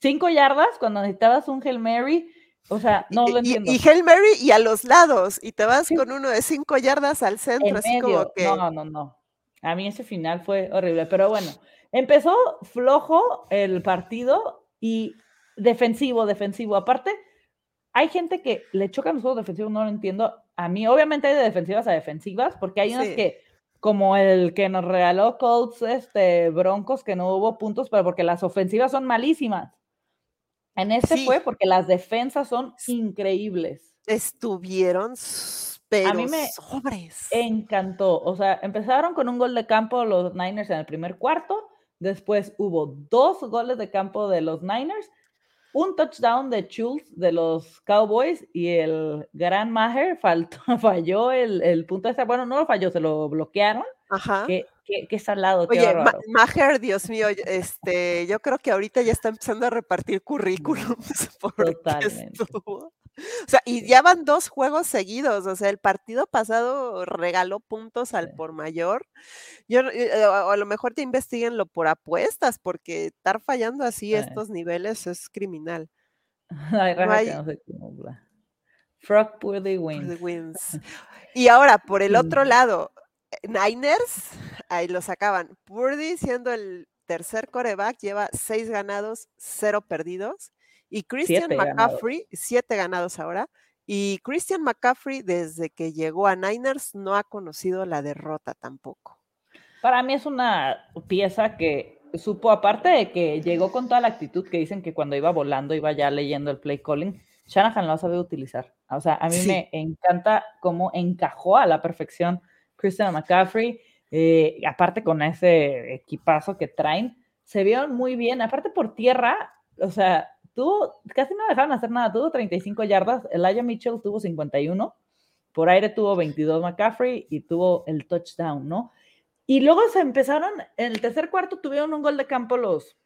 cinco yardas cuando necesitabas un Hail Mary o sea, no lo entiendo. Y, Hail Mary y a los lados, y te vas con uno de cinco yardas al centro, así como que. No, no, no. A mí ese final fue horrible, pero bueno, empezó flojo el partido y defensivo, defensivo. Aparte, hay gente que le chocan los juegos defensivos, no lo entiendo. A mí, obviamente, hay de defensivas a defensivas, porque hay unas que, como el que nos regaló Colts este, Broncos, que no hubo puntos, pero porque las ofensivas son malísimas. En este fue porque las defensas son increíbles. Estuvieron pero a mí me sobres. encantó. O sea, empezaron con un gol de campo los Niners en el primer cuarto, después hubo dos goles de campo de los Niners un touchdown de Schultz de los Cowboys y el Gran Maher faltó, <laughs> falló el, el punto de esta, bueno, no lo falló, se lo bloquearon. Ajá. Qué, qué, salado. Oye, Maher, Dios mío, este, yo creo que ahorita ya está empezando a repartir currículums. <laughs> Totalmente. O sea, y ya van dos juegos seguidos. O sea, el partido pasado regaló puntos al por mayor. Yo, eh, a lo mejor te investiguenlo por apuestas, porque estar fallando así estos niveles es criminal. <laughs> Ay, no Frog Purdy wins. wins. <laughs> Y ahora, por el otro lado, Niners, ahí lo sacaban. Purdy siendo el tercer coreback, lleva seis ganados, cero perdidos. Y Christian McCaffrey, siete ganados ahora. Y Christian McCaffrey, desde que llegó a Niners, no ha conocido la derrota tampoco. Para mí es una pieza que supo, aparte de que llegó con toda la actitud que dicen que cuando iba volando iba ya leyendo el play calling, Shanahan lo sabe utilizar. O sea, a mí me encanta cómo encajó a la perfección Christian McCaffrey, eh, aparte con ese equipazo que traen, se vio muy bien, aparte por tierra, o sea, tuvo, casi no dejaron hacer nada, tuvo 35 yardas, Elijah Mitchell tuvo 51, por aire tuvo 22 McCaffrey y tuvo el touchdown, ¿no? Y luego se empezaron, en el tercer cuarto tuvieron un gol de campo los,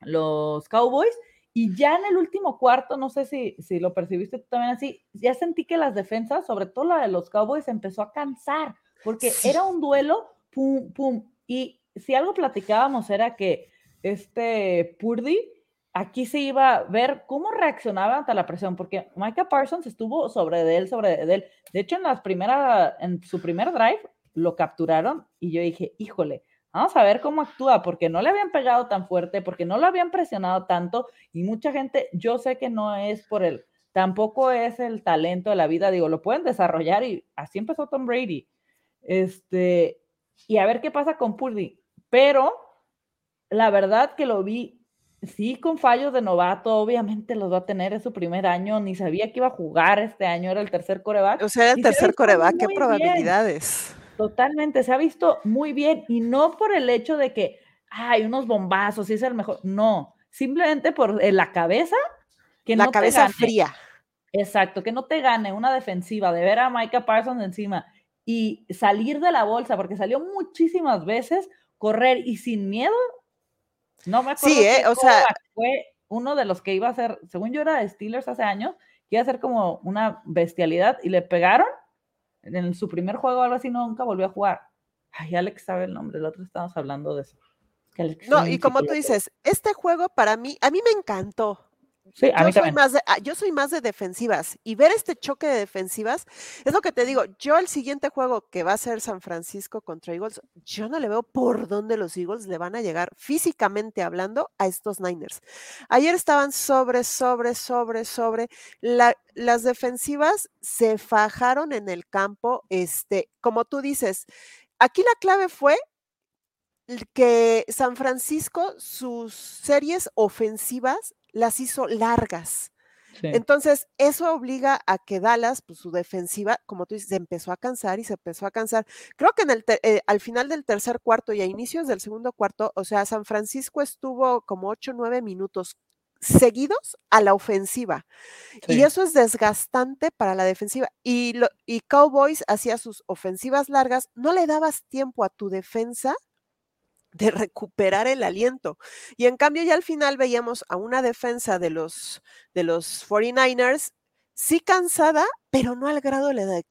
los Cowboys y ya en el último cuarto, no sé si, si lo percibiste tú también así, ya sentí que las defensas, sobre todo la de los Cowboys, empezó a cansar, porque era un duelo, pum, pum. Y si algo platicábamos era que este Purdy aquí se iba a ver cómo reaccionaba ante la presión, porque Micah Parsons estuvo sobre de él, sobre él. De hecho, en, las primeras, en su primer drive lo capturaron y yo dije, híjole, vamos a ver cómo actúa, porque no le habían pegado tan fuerte, porque no lo habían presionado tanto y mucha gente, yo sé que no es por él, tampoco es el talento de la vida, digo, lo pueden desarrollar y así empezó Tom Brady. Este, y a ver qué pasa con Purdy, pero la verdad que lo vi Sí, con fallos de novato, obviamente los va a tener, es su primer año, ni sabía que iba a jugar este año, era el tercer coreback. O sea, el tercer coreback, qué probabilidades. Totalmente, se ha visto muy bien y no por el hecho de que hay unos bombazos y es el mejor, no, simplemente por eh, la cabeza que la cabeza fría. Exacto, que no te gane una defensiva de ver a Micah Parsons encima y salir de la bolsa, porque salió muchísimas veces, correr y sin miedo no me acuerdo. Sí, ¿eh? o sea. Fue uno de los que iba a ser, según yo era de Steelers hace años, que iba a ser como una bestialidad y le pegaron en su primer juego, algo así, nunca volvió a jugar. Ay, Alex sabe el nombre, el otro estamos hablando de eso. no, y como tú dices, este juego para mí, a mí me encantó yo, soy más de, ah, yo soy más de defensivas y ver este choque de defensivas es lo que te digo. Yo el siguiente juego que va a ser San Francisco contra Eagles, yo no le veo por dónde los Eagles le van a llegar físicamente hablando a estos Niners. Ayer estaban sobre, sobre, sobre, sobre. las defensivas se fajaron en el campo. Este, como tú dices, aquí la clave fue que San Francisco, sus series ofensivas las hizo largas. Entonces, eso obliga a que Dallas, pues su defensiva, como tú dices, se empezó a cansar y se empezó a cansar. Creo que en el eh, al final del tercer cuarto y a inicios del segundo cuarto, o sea, San Francisco estuvo como ocho, nueve minutos seguidos a la ofensiva. Y eso es desgastante para la defensiva. Y, lo, y Cowboys hacía sus ofensivas largas, no le dabas tiempo a tu defensa de recuperar el aliento. Y en cambio ya al final veíamos a una defensa de los, de los 49ers, sí cansada, pero no al grado de la de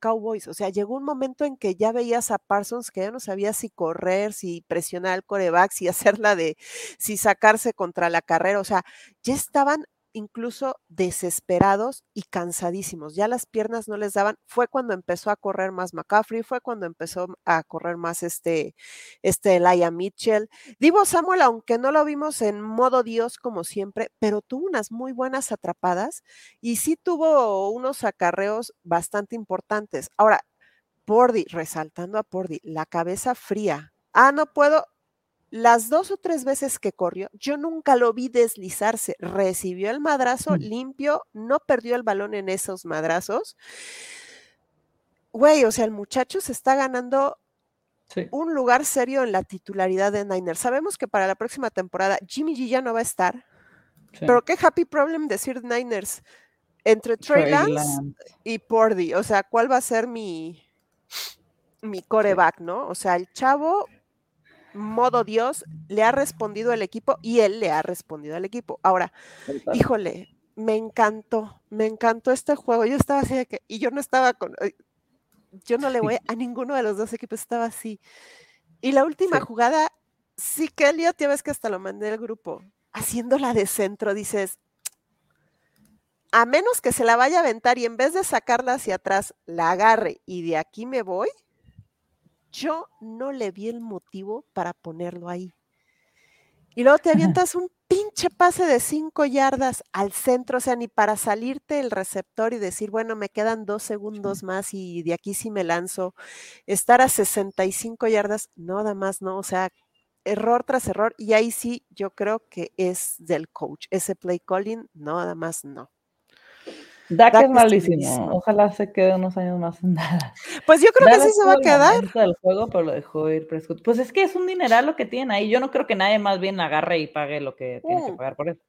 Cowboys. O sea, llegó un momento en que ya veías a Parsons que ya no sabía si correr, si presionar al coreback, si <laughs> hacerla de, si sacarse contra la carrera. O sea, ya estaban incluso desesperados y cansadísimos. Ya las piernas no les daban. Fue cuando empezó a correr más McCaffrey, fue cuando empezó a correr más este, este Elijah Mitchell. Divo Samuel, aunque no lo vimos en modo Dios como siempre, pero tuvo unas muy buenas atrapadas y sí tuvo unos acarreos bastante importantes. Ahora, Pordy, resaltando a Pordy, la cabeza fría. Ah, no puedo, las dos o tres veces que corrió, yo nunca lo vi deslizarse. Recibió el madrazo mm. limpio, no perdió el balón en esos madrazos. Güey, o sea, el muchacho se está ganando un lugar serio en la titularidad de Niner. Sabemos que para la próxima temporada Jimmy G ya no va a estar. Pero qué happy problem decir Niners entre Trey, Lance, y Pordy. O sea, ¿cuál va a ser mi, mi coreback, no? O sea, el chavo, modo Dios, le ha respondido al equipo y él le ha respondido al equipo. Ahora, híjole, me encantó, me encantó este juego. Yo estaba así de que, y yo no estaba con, yo no le voy <laughs> a ninguno de los dos equipos, estaba así. Y la última jugada, sí que Elliot, ya ves que hasta lo mandé al grupo, haciéndola de centro, dices, a menos que se la vaya a aventar y en vez de sacarla hacia atrás, la agarre y de aquí me voy, yo no le vi el motivo para ponerlo ahí. Y luego te avientas un pinche pase de cinco yardas al centro, o sea, ni para salirte el receptor y decir, bueno, me quedan dos segundos más y de aquí sí me lanzo. Estar a 65 yardas, nada más, no, o sea, error tras error. Y ahí sí, yo creo que es del coach. Ese play calling, nada más no. Dak, es malísimo. Ojalá se quede unos años más en <laughs> nada. Pues yo creo que sí se va a quedar. Del juego, pero lo dejó ir Prescott. Pues es que es un dineral lo que tiene ahí. Yo no creo que nadie más bien agarre y pague lo que tiene que mm. pagar por eso.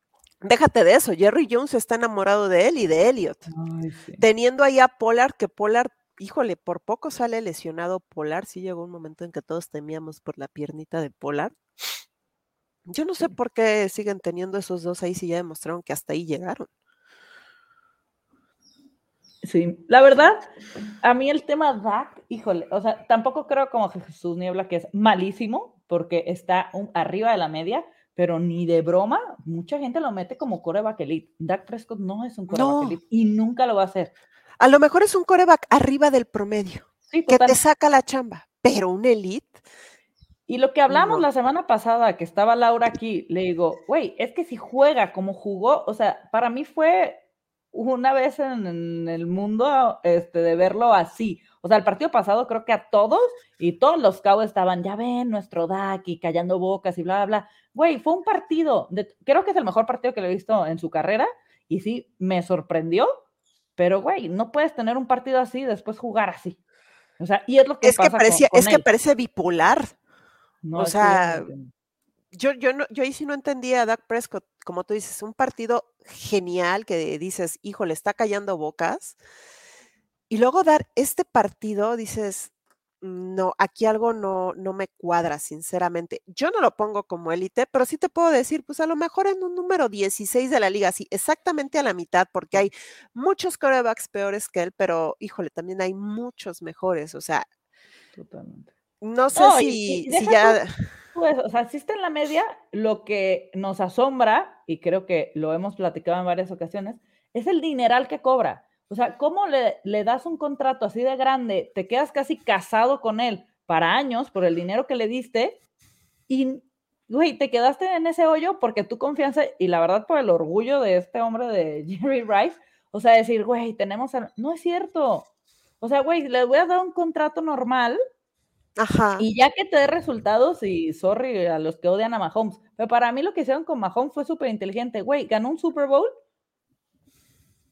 Déjate de eso. Jerry Jones está enamorado de él y de Elliot. Teniendo ahí a Pollard, que Pollard, híjole, por poco sale lesionado Pollard. Sí llegó un momento en que todos temíamos por la piernita de Pollard. Yo no sé por qué siguen teniendo esos dos ahí si ya demostraron que hasta ahí llegaron. Sí, la verdad, a mí el tema Dak, híjole, o sea, tampoco creo como Jesús Niebla que es malísimo, porque está arriba de la media, pero ni de broma, mucha gente lo mete como coreback elite. Dak Prescott no es un coreback elite y nunca lo va a hacer. A lo mejor es un coreback arriba del promedio, que te saca la chamba, pero un elite. Y lo que hablamos la semana pasada, que estaba Laura aquí, le digo, güey, es que si juega como jugó, o sea, para mí fue una vez en, el mundo este, de verlo así. O sea, el partido pasado creo que a todos y todos los cabos estaban, ya ven, nuestro Daki callando bocas y bla, bla, bla. Güey, fue un partido, de, creo que es el mejor partido que le he visto en su carrera y sí, me sorprendió, pero güey, no puedes tener un partido así y después jugar así. O sea, y es lo que es que parecía, es que parece bipolar. o sea, yo, yo, no, yo ahí sí no entendía a Doug Prescott, como tú dices, un partido genial que dices, hijo, le está callando bocas. Y luego dar este partido, dices, no, aquí algo no, no me cuadra, sinceramente. Yo no lo pongo como élite, pero sí te puedo decir, pues a lo mejor en un número 16 de la liga, sí, exactamente a la mitad, porque hay muchos corebacks peores que él, pero híjole, también hay muchos mejores, o sea. Totalmente. No sé si, si ya. Pues, o sea, si está en la media, lo que nos asombra, y creo que lo hemos platicado en varias ocasiones, es el dineral que cobra. O sea, ¿cómo le, le das un contrato así de grande? Te quedas casi casado con él para años por el dinero que le diste y, güey, te quedaste en ese hoyo porque tu confianza y la verdad por el orgullo de este hombre de <laughs> Jerry Rice, o sea, decir, güey, tenemos... No es cierto. O sea, güey, le voy a dar un contrato normal Ajá. Y ya que te dé resultados, y sorry a los que odian a Mahomes, pero para mí lo que hicieron con Mahomes fue súper inteligente. Güey, ganó un Super Bowl,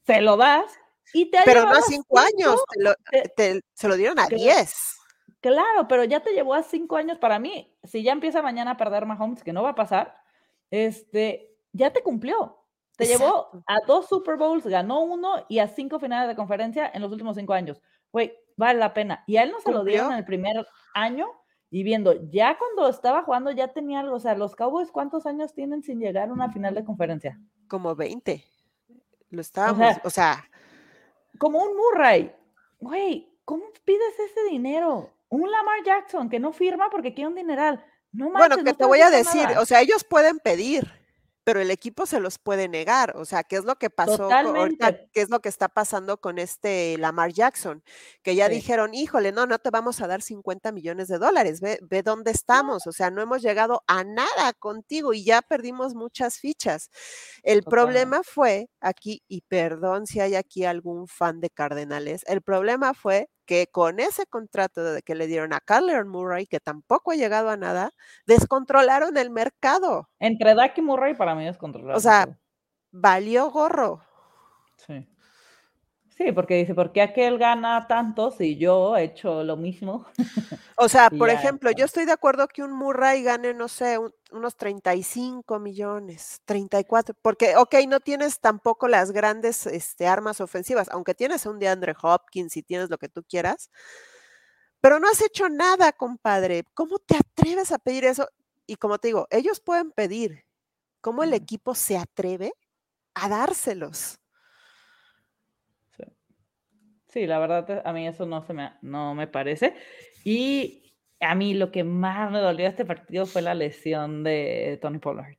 se lo das y te Pero no a cinco, años, se lo dieron a diez. Claro, pero ya te llevó a cinco años para mí. Si ya empieza mañana a perder Mahomes, que no va a pasar, este, ya te cumplió. Te llevó a dos Super Bowls, ganó uno y a cinco finales de conferencia en los últimos cinco años. Güey, vale la pena. Y a él no se lo dieron en el primer año y viendo, ya cuando estaba jugando ya tenía algo, o sea, los Cowboys, ¿cuántos años tienen sin llegar a una final de conferencia? Como 20. Lo estábamos, o sea, como un Murray. Güey, ¿cómo pides ese dinero? Un Lamar Jackson que no firma porque quiere un dineral. No bueno, que te voy a decir, o sea, ellos pueden pedir, pero el equipo se los puede negar. O sea, ¿qué es lo que pasó ahorita? ¿Qué es lo que está pasando con este Lamar Jackson? Que ya dijeron, híjole, no, no te vamos a dar 50 millones de dólares, ve, ve dónde estamos. O sea, no hemos llegado a nada contigo y ya perdimos muchas fichas. El problema fue aquí, y perdón si hay aquí algún fan de Cardenales, el problema fue que con ese contrato de que le dieron a Kyler Murray, que tampoco ha llegado a nada, descontrolaron el mercado. Entre Dak y Murray para mí descontrolaron. O sea, valió gorro. Sí. Sí, porque dice, ¿por qué aquel gana tanto si yo he hecho lo mismo? <laughs> O sea, por ejemplo, yo estoy de acuerdo que un Murray gane, no sé, unos 35 millones, 34, porque, ok, no tienes tampoco las grandes este, armas ofensivas, aunque tienes un DeAndre Hopkins y tienes lo que tú quieras, pero no has hecho nada, compadre. ¿Cómo te atreves a pedir eso? Y como te digo, ellos pueden pedir. ¿Cómo el equipo se atreve a dárselos? Sí, la verdad a mí eso no, se me, no me parece. Y a mí lo que más me dolió de este partido fue la lesión de Tony Pollard.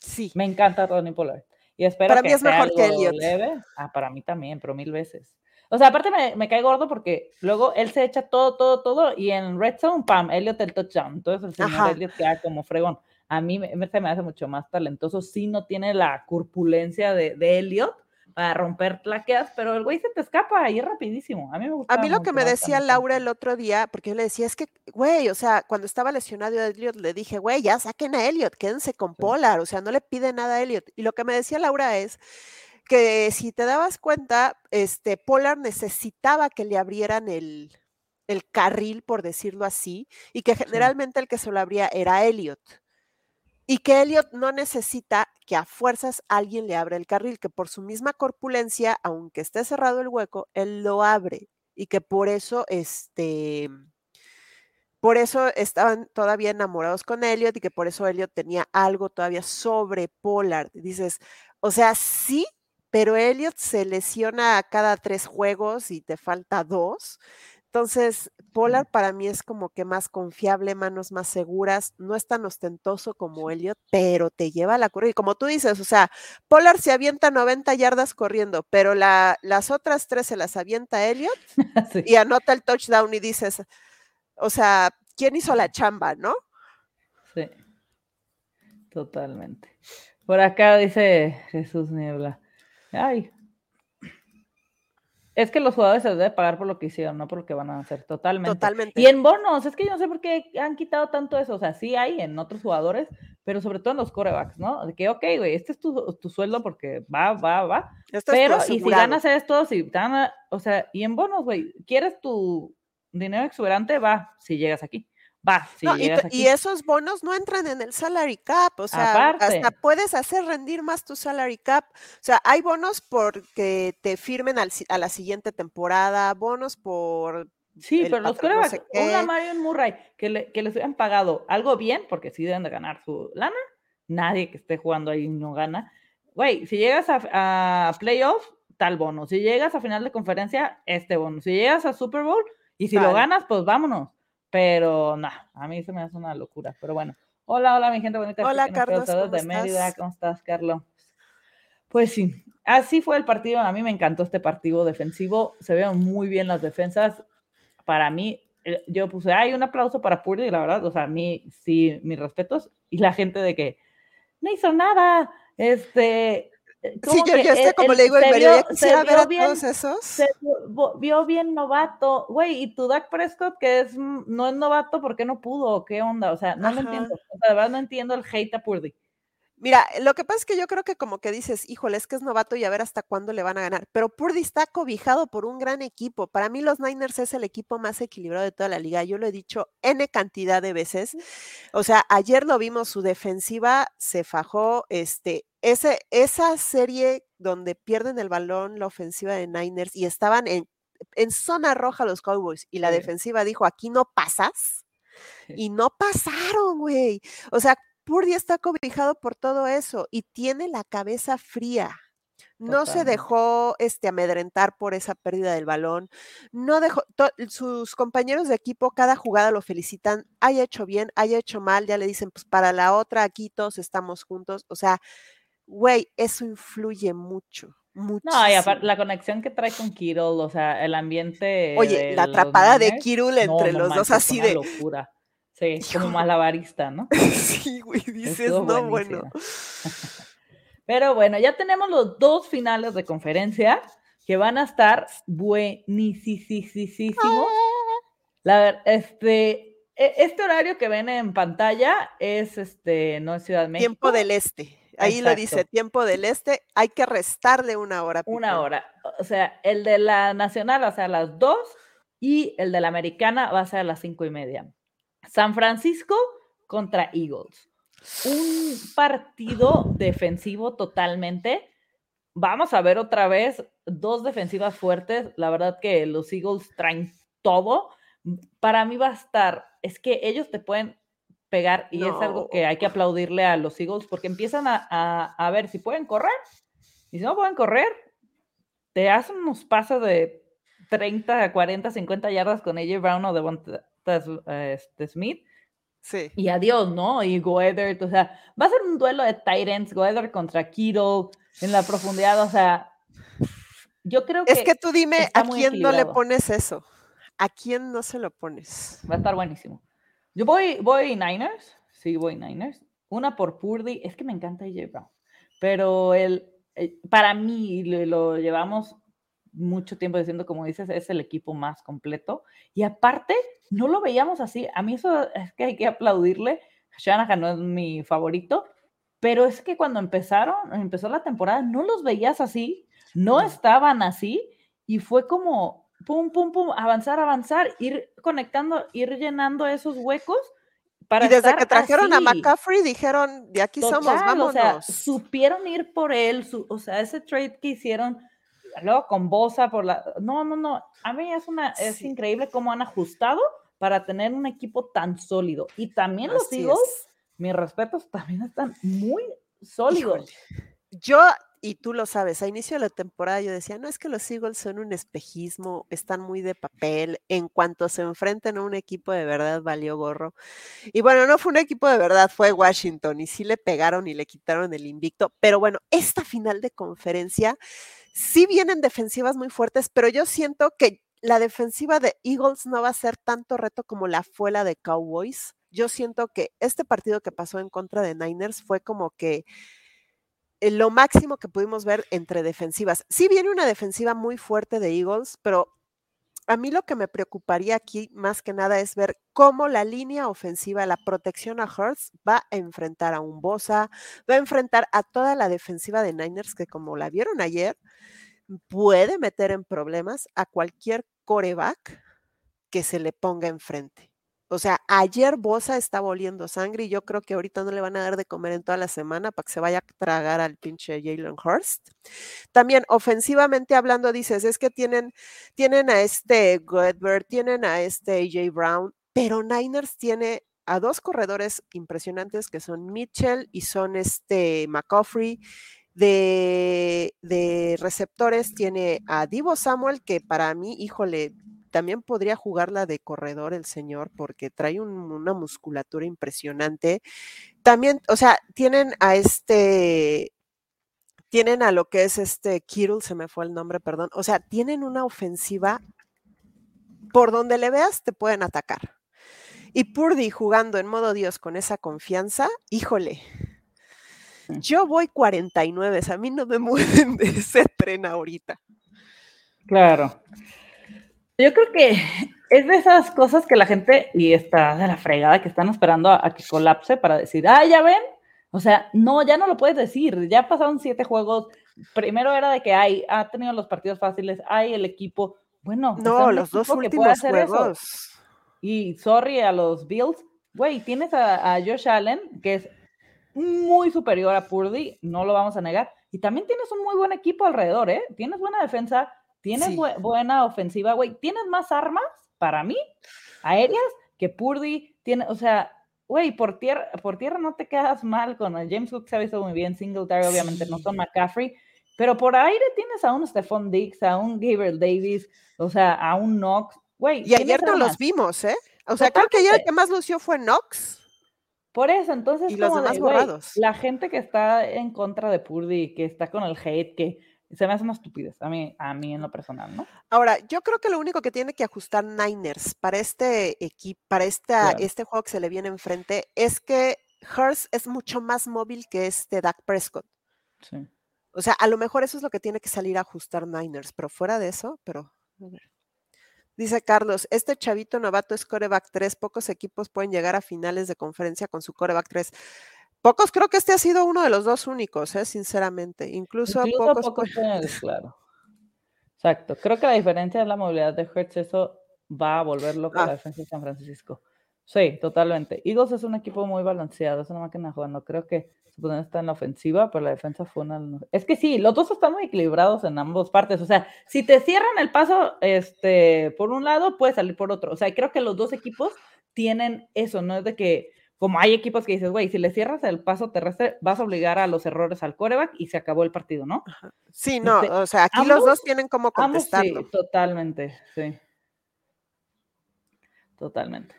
Sí. Me encanta Tony Pollard. Y espero para mí es mejor que Elliot. Leve. Ah, para mí también, pero mil veces. O sea, aparte me, me, cae gordo porque luego él se echa todo, todo, todo y en Red Zone, pam, Elliot el touchdown. Entonces el señor Elliot queda como fregón. A mí me, se me hace mucho más talentoso. Sí no tiene la corpulencia de, de Elliot, para romper plaqueas, pero el güey se te escapa y es rapidísimo. A mí me gusta. A mí lo que me decía Laura el otro día, porque yo le decía, es que, güey, o sea, cuando estaba lesionado Elliot, le dije, güey, ya saquen a Elliot, quédense con Polar, o sea, no le pide nada a Elliot. Y lo que me decía Laura es que si te dabas cuenta, este, Polar necesitaba que le abrieran el, el carril, por decirlo así, y que generalmente el que se lo abría era Elliot. Y que Elliot no necesita que a fuerzas alguien le abra el carril, que por su misma corpulencia, aunque esté cerrado el hueco, él lo abre. Y que por eso, este, por eso estaban todavía enamorados con Elliot y que por eso Elliot tenía algo todavía sobre Pollard. Dices, o sea, sí, pero Elliot se lesiona cada tres juegos y te falta dos. Entonces, Polar para mí es como que más confiable, manos más seguras, no es tan ostentoso como Elliot, pero te lleva a la curva. Y como tú dices, o sea, Polar se avienta 90 yardas corriendo, pero la, las otras tres se las avienta Elliot <laughs> y anota el touchdown y dices, o sea, ¿quién hizo la chamba, no? Sí, totalmente. Por acá dice Jesús Niebla. Ay, es que los jugadores se deben pagar por lo que hicieron, no por lo que van a hacer. Totalmente. Totalmente. Y en bonos, es que yo no sé por qué han quitado tanto eso. O sea, sí hay en otros jugadores, pero sobre todo en los corebacks, ¿no? De que, ok, güey, este es tu, sueldo porque va, va, va. pero, y si ganas esto, si dan, o sea, y en bonos, güey, ¿quieres tu dinero exuberante? Va, si llegas aquí va. y, esos bonos no entran en el salary cap, o sea, hasta puedes hacer rendir más tu salary cap. O sea, hay bonos porque te firmen a la siguiente temporada, bonos por Sí, pero los corebacks, una Marion Murray, que, le, que les hubieran pagado algo bien, porque sí deben de ganar su lana, nadie que esté jugando ahí no gana. Güey, si llegas a, a playoff, tal bono. Si llegas a final de conferencia, este bono. Si llegas a Super Bowl y si lo ganas, pues vámonos. Pero no, a mí se me hace una locura. Pero bueno. Hola, hola, mi gente bonita. Hola, Carlos. ¿cómo de Mérida. ¿Cómo estás, Carlos? Pues sí, así fue el partido. A mí me encantó este partido defensivo. Se ven muy bien las defensas. Para mí, eh, yo puse, hay un aplauso para Purdy, la verdad. O sea, a mí sí, mis respetos. Y la gente de que no hizo nada. Este, Sí, yo, yo estoy como le digo, en vio, quisiera ver a todos esos. Se vio, bien novato, güey, y tu Dak Prescott, que es, mm, no es novato, ¿por qué no pudo? ¿Qué onda? O sea, no lo entiendo. O sea, de verdad no entiendo el hate a Purdy. Mira, lo que pasa es que yo creo que como que dices, híjole, es que es novato y a ver hasta cuándo le van a ganar. Pero Purdy está cobijado por un gran equipo. Para mí los Niners es el equipo más equilibrado de toda la liga. Yo lo he dicho N cantidad de veces. O sea, ayer lo vimos, su defensiva se fajó, este, ese, esa serie donde pierden el balón la ofensiva de Niners y estaban en, en zona roja los Cowboys y la defensiva dijo, aquí no pasas. <laughs> Y no pasaron, güey. O sea, Purdy está cobijado por todo eso y tiene la cabeza fría. No se dejó este, amedrentar por esa pérdida del balón. No dejó, sus compañeros de equipo, cada jugada lo felicitan. Haya hecho bien, haya hecho mal, ya le dicen, pues para la otra aquí todos estamos juntos. O sea, güey, eso influye mucho. Muchísimo. No, y aparte la conexión que trae con Kirul, o sea, el ambiente. Oye, la atrapada de Kirul entre los dos, así de. locura. Sí, como malabarista, ¿no? <laughs> sí, güey, dices, no, bueno. <laughs> Pero bueno, ya tenemos los dos finales de conferencia que van a estar buenísimos. La ver, este, e, este horario que ven en pantalla es este, no es Ciudad de México. Tiempo del Este. ahí lo dice, tiempo del este, hay que restarle una hora. Una hora. O sea, el de la nacional va a ser a las dos y el de la americana va a ser a las cinco y media. San Francisco contra Eagles. Un partido defensivo totalmente. Vamos a ver otra vez dos defensivas fuertes. La verdad que los Eagles traen todo. Para mí va a estar, es que ellos te pueden pegar y es algo que hay que aplaudirle a los Eagles porque empiezan a, ver si pueden correr y si no pueden correr, te hacen unos pasos de 30, 40, 50 yardas con AJ Brown o de este, Smith. Sí. Y adiós, ¿no? Y Goether, o sea, va a ser un duelo de Titans, Goether contra Kittle en la profundidad, o sea, yo creo que... Es que tú dime a quién no le pones eso, a quién no se lo pones. Va a estar buenísimo. Yo voy, voy Niners, sí, voy Niners. Una por Purdy, es que me encanta AJ Brown, pero el, eh, para mí lo llevamos mucho tiempo diciendo, como dices, es el equipo más completo. Y aparte, no lo veíamos así. A mí eso es que hay que aplaudirle. Shanahan no es mi favorito, pero es que cuando empezaron, empezó la temporada, no los veías así, no estaban así, y fue como pum, pum, pum, avanzar, avanzar, ir conectando, ir llenando esos huecos. Para y desde que trajeron a McCaffrey dijeron, de aquí somos, vámonos. O sea, supieron ir por él, o sea, ese trade que hicieron luego con Bosa por la. No, no, no. A mí es una, es increíble cómo han ajustado para tener un equipo tan sólido. Y también los Eagles, mis respetos, también están muy sólidos. Yo, y tú lo sabes, a inicio de la temporada yo decía, no es que los Eagles son un espejismo, están muy de papel, en cuanto se enfrenten a un equipo de verdad valió gorro. Y bueno, no fue un equipo de verdad, fue Washington, y sí le pegaron y le quitaron el invicto, pero bueno, esta final de conferencia sí vienen defensivas muy fuertes, pero yo siento que la defensiva de Eagles no va a ser tanto reto como la fue la de Cowboys. Yo siento que este partido que pasó en contra de Niners fue como que eh, lo máximo que pudimos ver entre defensivas. Sí viene una defensiva muy fuerte de Eagles, pero a mí lo que me preocuparía aquí más que nada es ver cómo la línea ofensiva, la protección a Hurts va a enfrentar a un Bosa, va a enfrentar a toda la defensiva de Niners que como la vieron ayer, puede meter en problemas a cualquier coreback que se le ponga enfrente. O sea, ayer Bosa estaba oliendo sangre y yo creo que ahorita no le van a dar de comer en toda la semana para que se vaya a tragar al pinche Jalen Hurst. También ofensivamente hablando, dices, es que tienen, tienen a este Goodberg, tienen a este AJ Brown, pero Niners tiene a dos corredores impresionantes que son Mitchell y son este McCaffrey de, receptores tiene a Divo Samuel, que para mí, híjole, también podría jugarla de corredor el señor, porque trae una musculatura impresionante. También, o sea, tienen a este, tienen a lo que es este Kittle, se me fue el nombre, perdón. O sea, tienen una ofensiva por donde le veas, te pueden atacar. Y Purdy jugando en modo Dios con esa confianza, híjole, yo voy 49, a mí no me <laughs> mueven de ese tren ahorita. Claro. Yo creo que es de esas cosas que la gente, y está de la fregada, que están esperando a, que colapse para decir, ah, ya ven. O sea, no, ya no lo puedes decir. Ya pasaron siete juegos. Primero era de que hay, ha tenido los partidos fáciles, hay el equipo. Bueno, no, los dos últimos juegos. Y sorry a los Bills. Güey, tienes a Josh Allen, que es muy superior a Purdy, no lo vamos a negar. Y también tienes un muy buen equipo alrededor, ¿eh? Tienes buena defensa, tienes buena ofensiva, güey. Tienes más armas, para mí, aéreas, que Purdy tiene, o sea, güey, por tierra, por tierra no te quedas mal con el James Cook se ha visto muy bien, Singletary obviamente no son McCaffrey, pero por aire tienes a un Stephon Diggs, a un Gabriel Davis, o sea, a un Knox, güey. Y ayer no los vimos, ¿eh? O sea, creo que ayer el que más lució fue Knox. Por eso, entonces, y la gente que está en contra de Purdy, que está con el hate, que se me hace una estupidez a mí, a mí en lo personal, ¿no? Ahora, yo creo que lo único que tiene que ajustar Niners para este equipo, para esta, este juego que se le viene enfrente, es que Hurst es mucho más móvil que este Dak Prescott. Sí. O sea, a lo mejor eso es lo que tiene que salir a ajustar Niners, pero fuera de eso, pero. Dice Carlos, este chavito novato es coreback 3, pocos equipos pueden llegar a finales de conferencia con su coreback 3. Pocos, creo que este ha sido uno de los dos únicos, ¿eh? sinceramente. Incluso, pocos. claro. Exacto. Creo que la diferencia es la movilidad de Hertz, eso va a volver loco la ah. defensa de San Francisco. Sí, totalmente. Eagles es un equipo muy balanceado, es una máquina jugando. Creo que su está en la ofensiva, pero la defensa fue una. Es que sí, los dos están muy equilibrados en ambas partes. O sea, si te cierran el paso este, por un lado, puede salir por otro. O sea, creo que los dos equipos tienen eso, no es de que como hay equipos que dices, güey, si le cierras el paso terrestre, vas a obligar a los errores al coreback y se acabó el partido, ¿no? Sí, no, este, o sea, aquí los dos tienen como contestarlo. sí, totalmente, sí. Totalmente.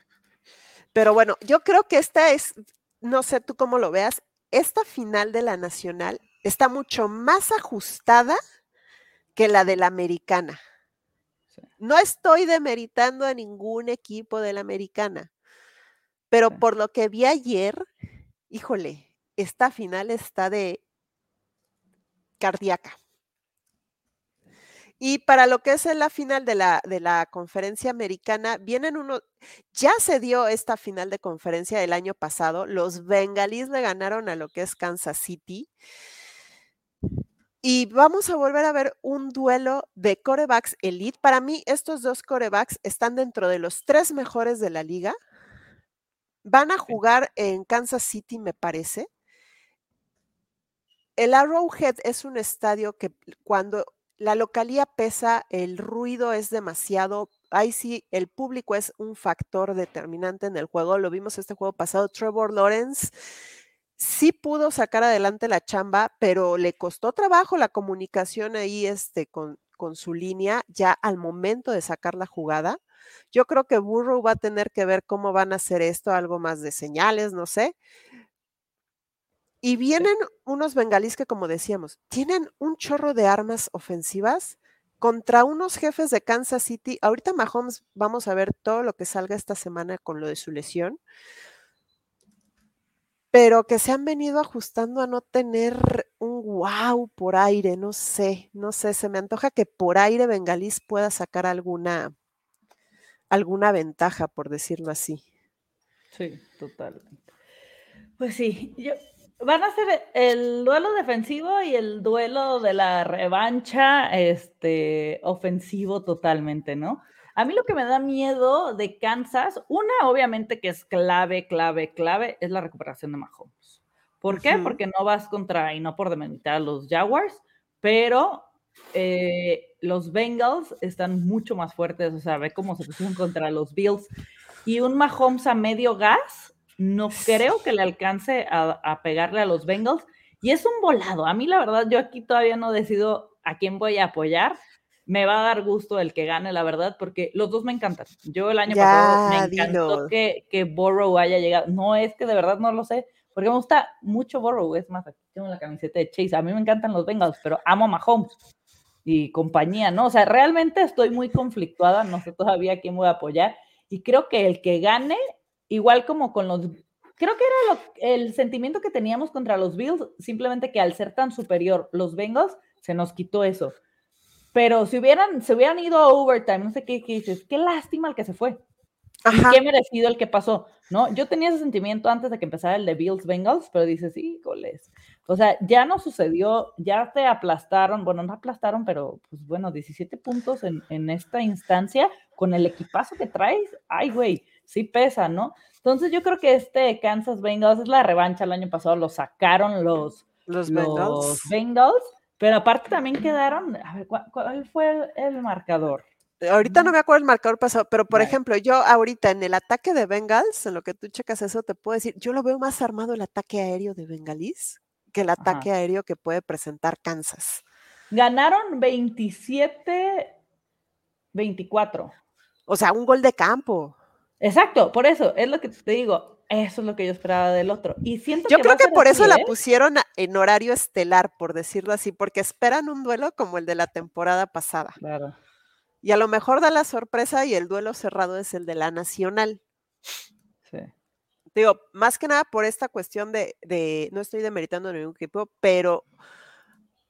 Pero bueno, yo creo que esta es, no sé tú cómo lo veas, esta final de la nacional está mucho más ajustada que la de la americana. No estoy demeritando a ningún equipo de la americana, pero por lo que vi ayer, híjole, esta final está de cardíaca. Y para lo que es la final de la, de la conferencia americana, vienen uno, ya se dio esta final de conferencia el año pasado, los bengalíes le ganaron a lo que es Kansas City. Y vamos a volver a ver un duelo de corebacks elite. Para mí, estos dos corebacks están dentro de los tres mejores de la liga. Van a jugar en Kansas City, me parece. El Arrowhead es un estadio que cuando la localía pesa, el ruido es demasiado. Ahí sí, el público es un factor determinante en el juego. Lo vimos este juego pasado. Trevor Lawrence sí pudo sacar adelante la chamba, pero le costó trabajo la comunicación ahí este, con, con su línea ya al momento de sacar la jugada. Yo creo que Burrow va a tener que ver cómo van a hacer esto, algo más de señales, no sé. Y vienen unos bengalíes que, como decíamos, tienen un chorro de armas ofensivas contra unos jefes de Kansas City. Ahorita Mahomes, vamos a ver todo lo que salga esta semana con lo de su lesión, pero que se han venido ajustando a no tener un wow por aire, no sé, no sé, se me antoja que por aire Bengalís pueda sacar alguna, alguna ventaja, por decirlo así. Sí, totalmente. Pues sí, yo, van a ser el duelo defensivo y el duelo de la revancha este, ofensivo totalmente, ¿no? A mí lo que me da miedo de Kansas, una obviamente que es clave, clave, clave, es la recuperación de Mahomes. ¿Por qué? Porque no vas contra, y no por demeritar a los Jaguars, pero eh, los Bengals están mucho más fuertes, o sea, ve cómo se pusieron contra los Bills. Y un Mahomes a medio gas, no creo que le alcance a, pegarle a los Bengals. Y es un volado. A mí, la verdad, yo aquí todavía no decido a quién voy a apoyar. Me va a dar gusto el que gane, la verdad, porque los dos me encantan. Yo el año pasado me encantó que, que Borrow haya llegado. No es que de verdad no lo sé, porque me gusta mucho Borrow. Es más, aquí tengo la camiseta de Chase. A mí me encantan los Bengals, pero amo a Mahomes y compañía, ¿no? O sea, realmente estoy muy conflictuada, no sé todavía a quién voy a apoyar y creo que el que gane, igual como con los, creo que era el sentimiento que teníamos contra los Bills, simplemente que al ser tan superior los Bengals, se nos quitó eso. Pero si hubieran, se hubieran ido a overtime, no sé qué, qué dices, qué lástima el que se fue. Qué merecido el que pasó, ¿no? Yo tenía ese sentimiento antes de que empezara el de Bills Bengals, pero dices, híjoles. O sea, ya no sucedió, ya te aplastaron, bueno, no aplastaron, pero pues bueno, 17 puntos en, en esta instancia con el equipazo que traes. Ay, güey, sí pesa, ¿no? Entonces yo creo que este Kansas Bengals es la revancha. El año pasado lo sacaron los, los, Bengals. Bengals, pero aparte también quedaron, a ver, ¿cuál, fue el marcador? Ahorita no me acuerdo el marcador pasado, pero por ejemplo, yo ahorita en el ataque de Bengals, en lo que tú checas eso, te puedo decir, yo lo veo más armado el ataque aéreo de Bengalís que el ataque aéreo que puede presentar Kansas. Ganaron 27-24. O sea, un gol de campo. Exacto, por eso, es lo que te digo, eso es lo que yo esperaba del otro. Y siento yo creo que por eso la ¿eh? pusieron en horario estelar, por decirlo así, porque esperan un duelo como el de la temporada pasada. Claro. Y a lo mejor da la sorpresa y el duelo cerrado es el de la nacional. Digo, más que nada por esta cuestión de, no estoy demeritando ningún equipo, pero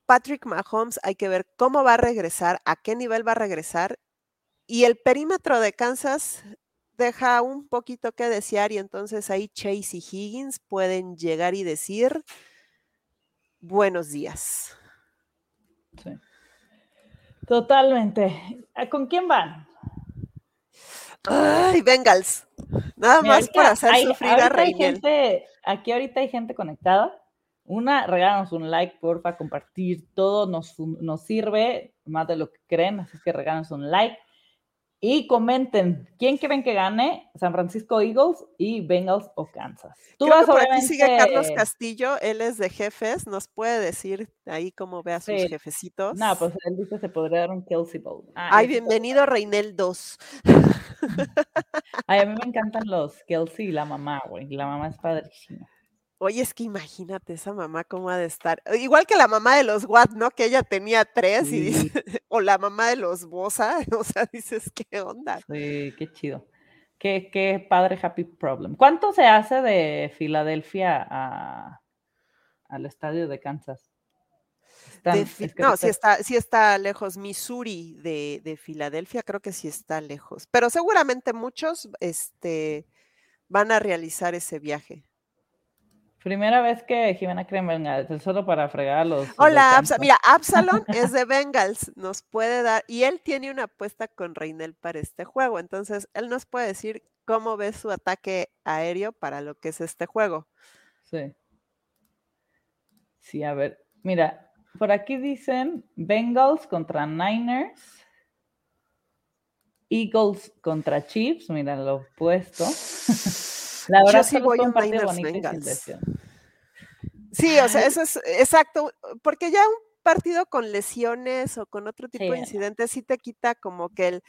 Patrick Mahomes hay que ver cómo va a regresar, a qué nivel va a regresar. Y el perímetro de Kansas deja un poquito que desear y entonces ahí Chase y Higgins pueden llegar y decir buenos días. Sí. Totalmente. ¿Con quién van? Ay, Bengals. Nada más para hacer sufrir a Reynel. Aquí ahorita hay gente conectada. Una, regálanos un like, porfa, compartir. Todo nos, nos sirve más de lo que creen, así que regálanos un like. Y comenten, ¿quién creen que gane? San Francisco Eagles y Bengals o Kansas. Tú vas que por aquí sigue Carlos Castillo, él es de jefes, nos puede decir ahí cómo ve a sus jefecitos. No, pues él dice se podría dar un Kelsey Bowl. Ah, Ay, bienvenido Reinel 2. Ay, a mí me encantan los Kelsey y la mamá, güey. La mamá es padrísima. Oye, es que imagínate esa mamá cómo ha de estar. Igual que la mamá de los Watt, ¿no? Que ella tenía tres y dice, o la mamá de los Bosa, <laughs> o sea, dices, ¿qué onda? Sí, qué chido. Qué, qué padre happy problem. ¿Cuánto se hace de Filadelfia a, al estadio de Kansas? no, sí está, sí está lejos. Missouri de, de, Filadelfia, creo que sí está lejos. Pero seguramente muchos este, van a realizar ese viaje. Primera vez que Jimena cree en Bengals, solo para fregar a los. Hola, mira, Absalon <laughs> es de Bengals, nos puede dar, y él tiene una apuesta con Reinel para este juego, entonces él nos puede decir cómo ve su ataque aéreo para lo que es este juego. Sí. Sí, a ver, mira, por aquí dicen Bengals contra Niners, Eagles contra Chiefs, mira lo opuesto. <laughs> La verdad sí voy a Niners Bengals. Sí, o sea, eso es exacto, porque ya un partido con lesiones o con otro tipo de incidentes sí te quita como que el,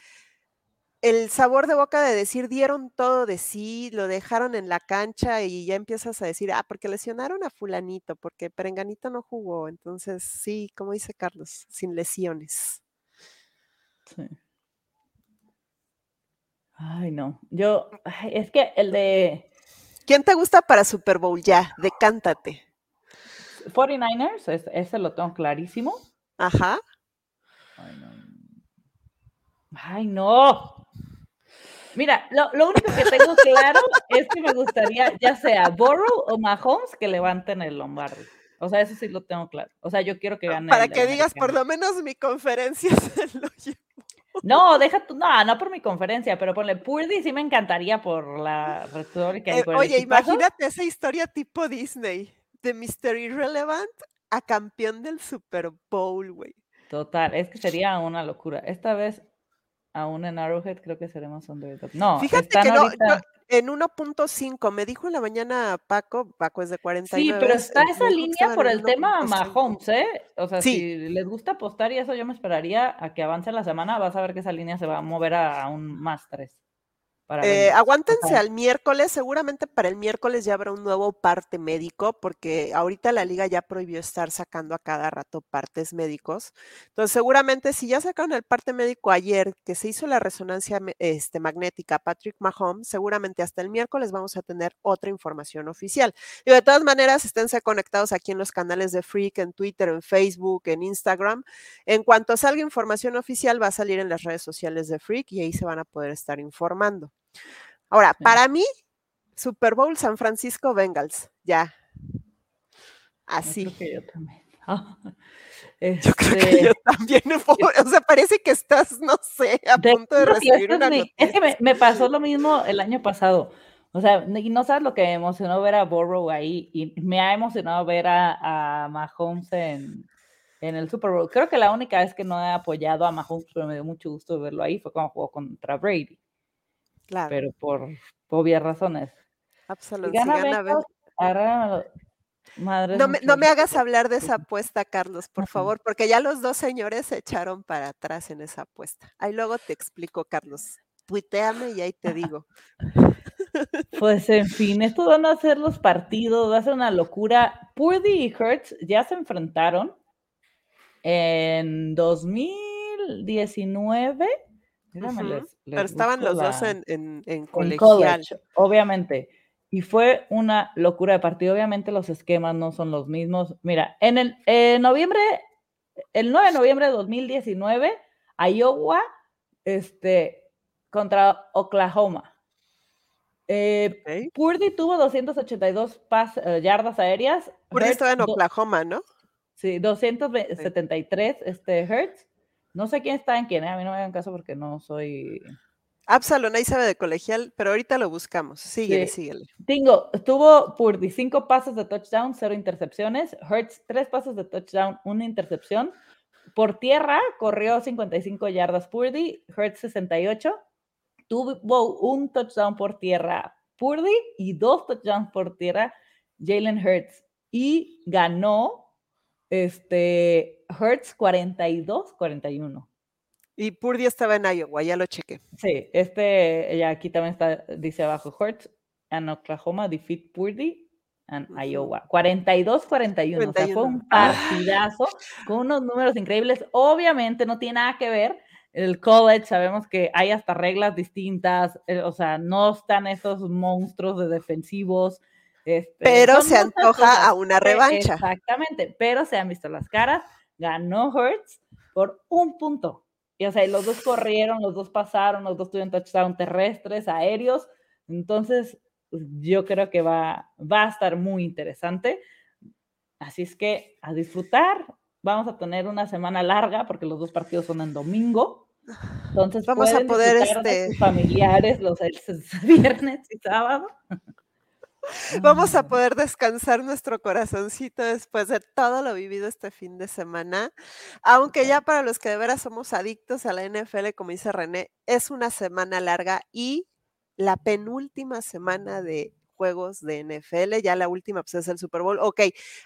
el sabor de boca de decir dieron todo de sí, lo dejaron en la cancha y ya empiezas a decir, ah, porque lesionaron a fulanito, porque Perenganito no jugó. Entonces, sí, como dice Carlos, sin lesiones. Sí. Ay, no. Yo, es que el de. ¿Quién te gusta para Super Bowl ya? Decántate. 49ers, ese lo tengo clarísimo. Ajá. Ay, no. Ay, no. Mira, lo, lo, único que tengo claro es que me gustaría, ya sea Burrow o Mahomes, que levanten el Lombardi. O sea, eso sí lo tengo claro. O sea, yo quiero que gane. Para que digas, por lo menos mi conferencia <laughs> se lo. No, deja tu, no, no por mi conferencia, pero ponle Purdy sí me encantaría por la retórica. Eh, oye, imagínate esa historia tipo Disney, de Mr. Irrelevant a campeón del Super Bowl, güey. Total, es que sería una locura. Esta vez, aún en Arrowhead, creo que seremos underdog. No, fíjate que no, en 1.5, me dijo en la mañana Paco, Paco es de 49. Sí, pero está esa línea por el tema Mahomes, ¿eh? O sea, si les gusta apostar y eso yo me esperaría a que avance la semana, vas a ver que esa línea se va a mover a, un más 3. Eh, aguántense al miércoles, seguramente para el miércoles ya habrá un nuevo parte médico, porque ahorita la liga ya prohibió estar sacando a cada rato partes médicos. Entonces, seguramente si ya sacaron el parte médico ayer, que se hizo la resonancia este, magnética Patrick Mahomes, seguramente hasta el miércoles vamos a tener otra información oficial. Y de todas maneras, esténse conectados aquí en los canales de Freak, en Twitter, en Facebook, en Instagram. En cuanto salga información oficial, va a salir en las redes sociales de Freak y ahí se van a poder estar informando. Ahora, para mí, Super Bowl San Francisco Bengals, ya. Así. Yo creo que yo también. <laughs> Yo creo que este yo también. O sea, parece que estás, no sé, a punto de recibir una noticia. Es que me, pasó lo mismo el año pasado. O sea, y no sabes lo que me emocionó ver a Burrow ahí y me ha emocionado ver a, a Mahomes en, en el Super Bowl. Creo que la única vez que no he apoyado a Mahomes, pero me dio mucho gusto verlo ahí, fue cuando jugó contra Brady. Claro. Pero por obvias razones. Absolutamente. no, me, no me hagas hablar de esa apuesta, Carlos, por favor, porque ya los dos señores se echaron para atrás en esa apuesta. Ahí luego te explico, Carlos. Tuiteame y ahí te <laughs> digo. Pues en fin, estos van a ser los partidos, va a ser una locura. Purdy y Hertz ya se enfrentaron en 2019 pero estaban los dos en, en, colegial. obviamente. Y fue una locura de partido. Obviamente los esquemas no son los mismos. Mira, en el noviembre, el 9 de noviembre de 2019, Iowa este, contra Oklahoma. Eh, Purdy tuvo 282 eh, yardas aéreas. Purdy estaba en Oklahoma, ¿no? Sí, 273 este, Hertz. No sé quién está en quién, ¿eh? a mí no me hagan caso porque no soy Absalon ahí sabe de colegial, pero ahorita lo buscamos. Síguele, síguele. Tingo, tuvo Purdy cinco pases de touchdown, cero intercepciones. Hertz, tres pases de touchdown, una intercepción. Por tierra, corrió 55 yardas Purdy, Hertz 68. Tuvo un touchdown por tierra Purdy y dos touchdowns por tierra Jalen Hurts. Y ganó este, Hertz 42-41. Y Purdy estaba en Iowa, ya lo chequé. Sí, este, ya aquí también está, dice abajo, Hurts en Oklahoma defeat Purdy en Iowa. 42-41, o sea, fue un ah. partidazo con unos números increíbles. Obviamente no tiene nada que ver el college, sabemos que hay hasta reglas distintas, eh, o sea, no están esos monstruos de defensivos. Este, pero se antoja a una revancha. Exactamente, pero se han visto las caras, ganó Hurts por un punto. Y o sea, los dos corrieron, los dos pasaron, los dos tuvieron touchdown terrestres, aéreos. Entonces, pues, yo creo que va, va a estar muy interesante. Así es que a disfrutar. Vamos a tener una semana larga porque los dos partidos son en domingo. Entonces, vamos a poder este... familiares los <laughs> viernes y sábado. <laughs> Vamos a poder descansar nuestro corazoncito después de todo lo vivido este fin de semana. Aunque ya para los que de veras somos adictos a la NFL, como dice René, es una semana larga y la penúltima semana de juegos de NFL, ya la última pues es el Super Bowl. Ok,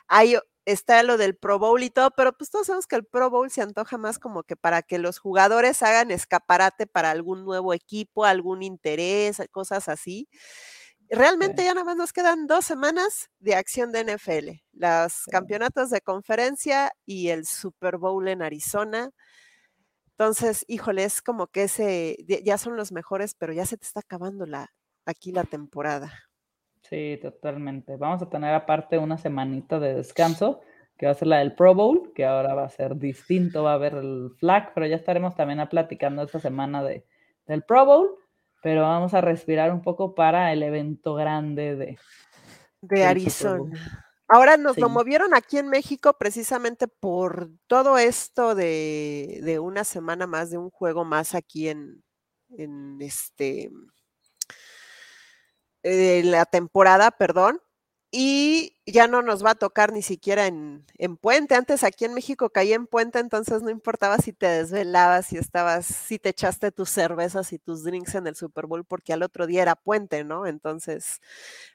ahí está lo del Pro Bowl y todo, pero pues todos sabemos que el Pro Bowl se antoja más como que para que los jugadores hagan escaparate para algún nuevo equipo, algún interés, cosas así. Realmente ya nada más nos quedan dos semanas de acción de NFL, los campeonatos de conferencia y el Super Bowl en Arizona. Entonces, híjole, es como que ese, ya son los mejores, pero ya se te está acabando la, aquí la temporada. Sí, totalmente. Vamos a tener aparte una semanita de descanso, que va a ser la del Pro Bowl, que ahora va a ser distinto, va a haber el flag, pero ya estaremos también platicando esta semana de, del Pro Bowl pero vamos a respirar un poco para el evento grande de, de Arizona. Ahora nos lo movieron aquí en México precisamente por todo esto de, de, una semana más, de un juego más aquí en, en este eh, la temporada, perdón y ya no nos va a tocar ni siquiera en, puente. Antes aquí en México caía en puente, entonces no importaba si te desvelabas, si estabas, si te echaste tus cervezas y tus drinks en el Super Bowl, porque al otro día era puente, ¿no? Entonces,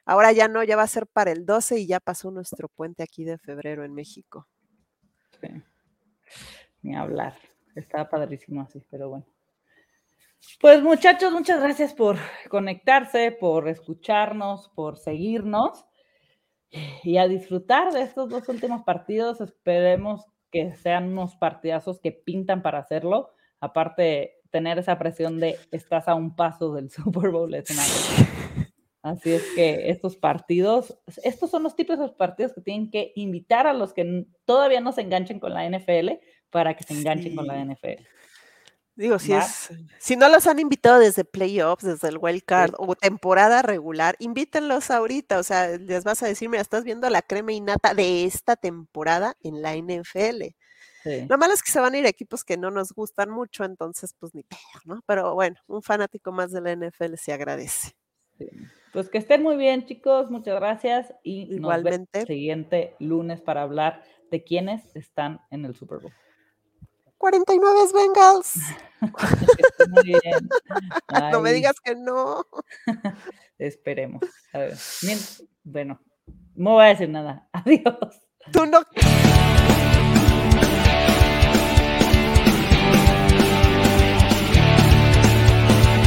ahora ya no, ya va a ser para el 12 y ya pasó nuestro puente aquí de febrero en México. Sí. Ni hablar. Estaba padrísimo así, pero bueno. Pues muchachos, muchas gracias por conectarse, por escucharnos, por seguirnos y a disfrutar de estos dos últimos partidos. Esperemos que sean unos partidazos que pintan para hacerlo. Aparte, tener esa presión de estás a un paso del <laughs> Super Bowl es una Así es que estos partidos, estos son los tipos de partidos que tienen que invitar a los que todavía no se enganchen con la NFL para que se enganchen con la NFL. Digo, si es, si no los han invitado desde playoffs, desde el wild card o temporada regular, invítenlos ahorita. O sea, les vas a decir, mira, estás viendo la crema innata de esta temporada en la NFL. Lo malo es que se van a ir equipos que no nos gustan mucho, entonces, pues ni peor, ¿no? Pero bueno, un fanático más de la NFL se agradece. Pues que estén muy bien, chicos. Muchas gracias. Y igualmente. Nos vemos el siguiente lunes para hablar de quiénes están en el Super Bowl. 49 Bengals. <laughs> <laughs> no me digas que no. <laughs> Esperemos. Bueno, no voy a decir nada. Adiós. Tú no.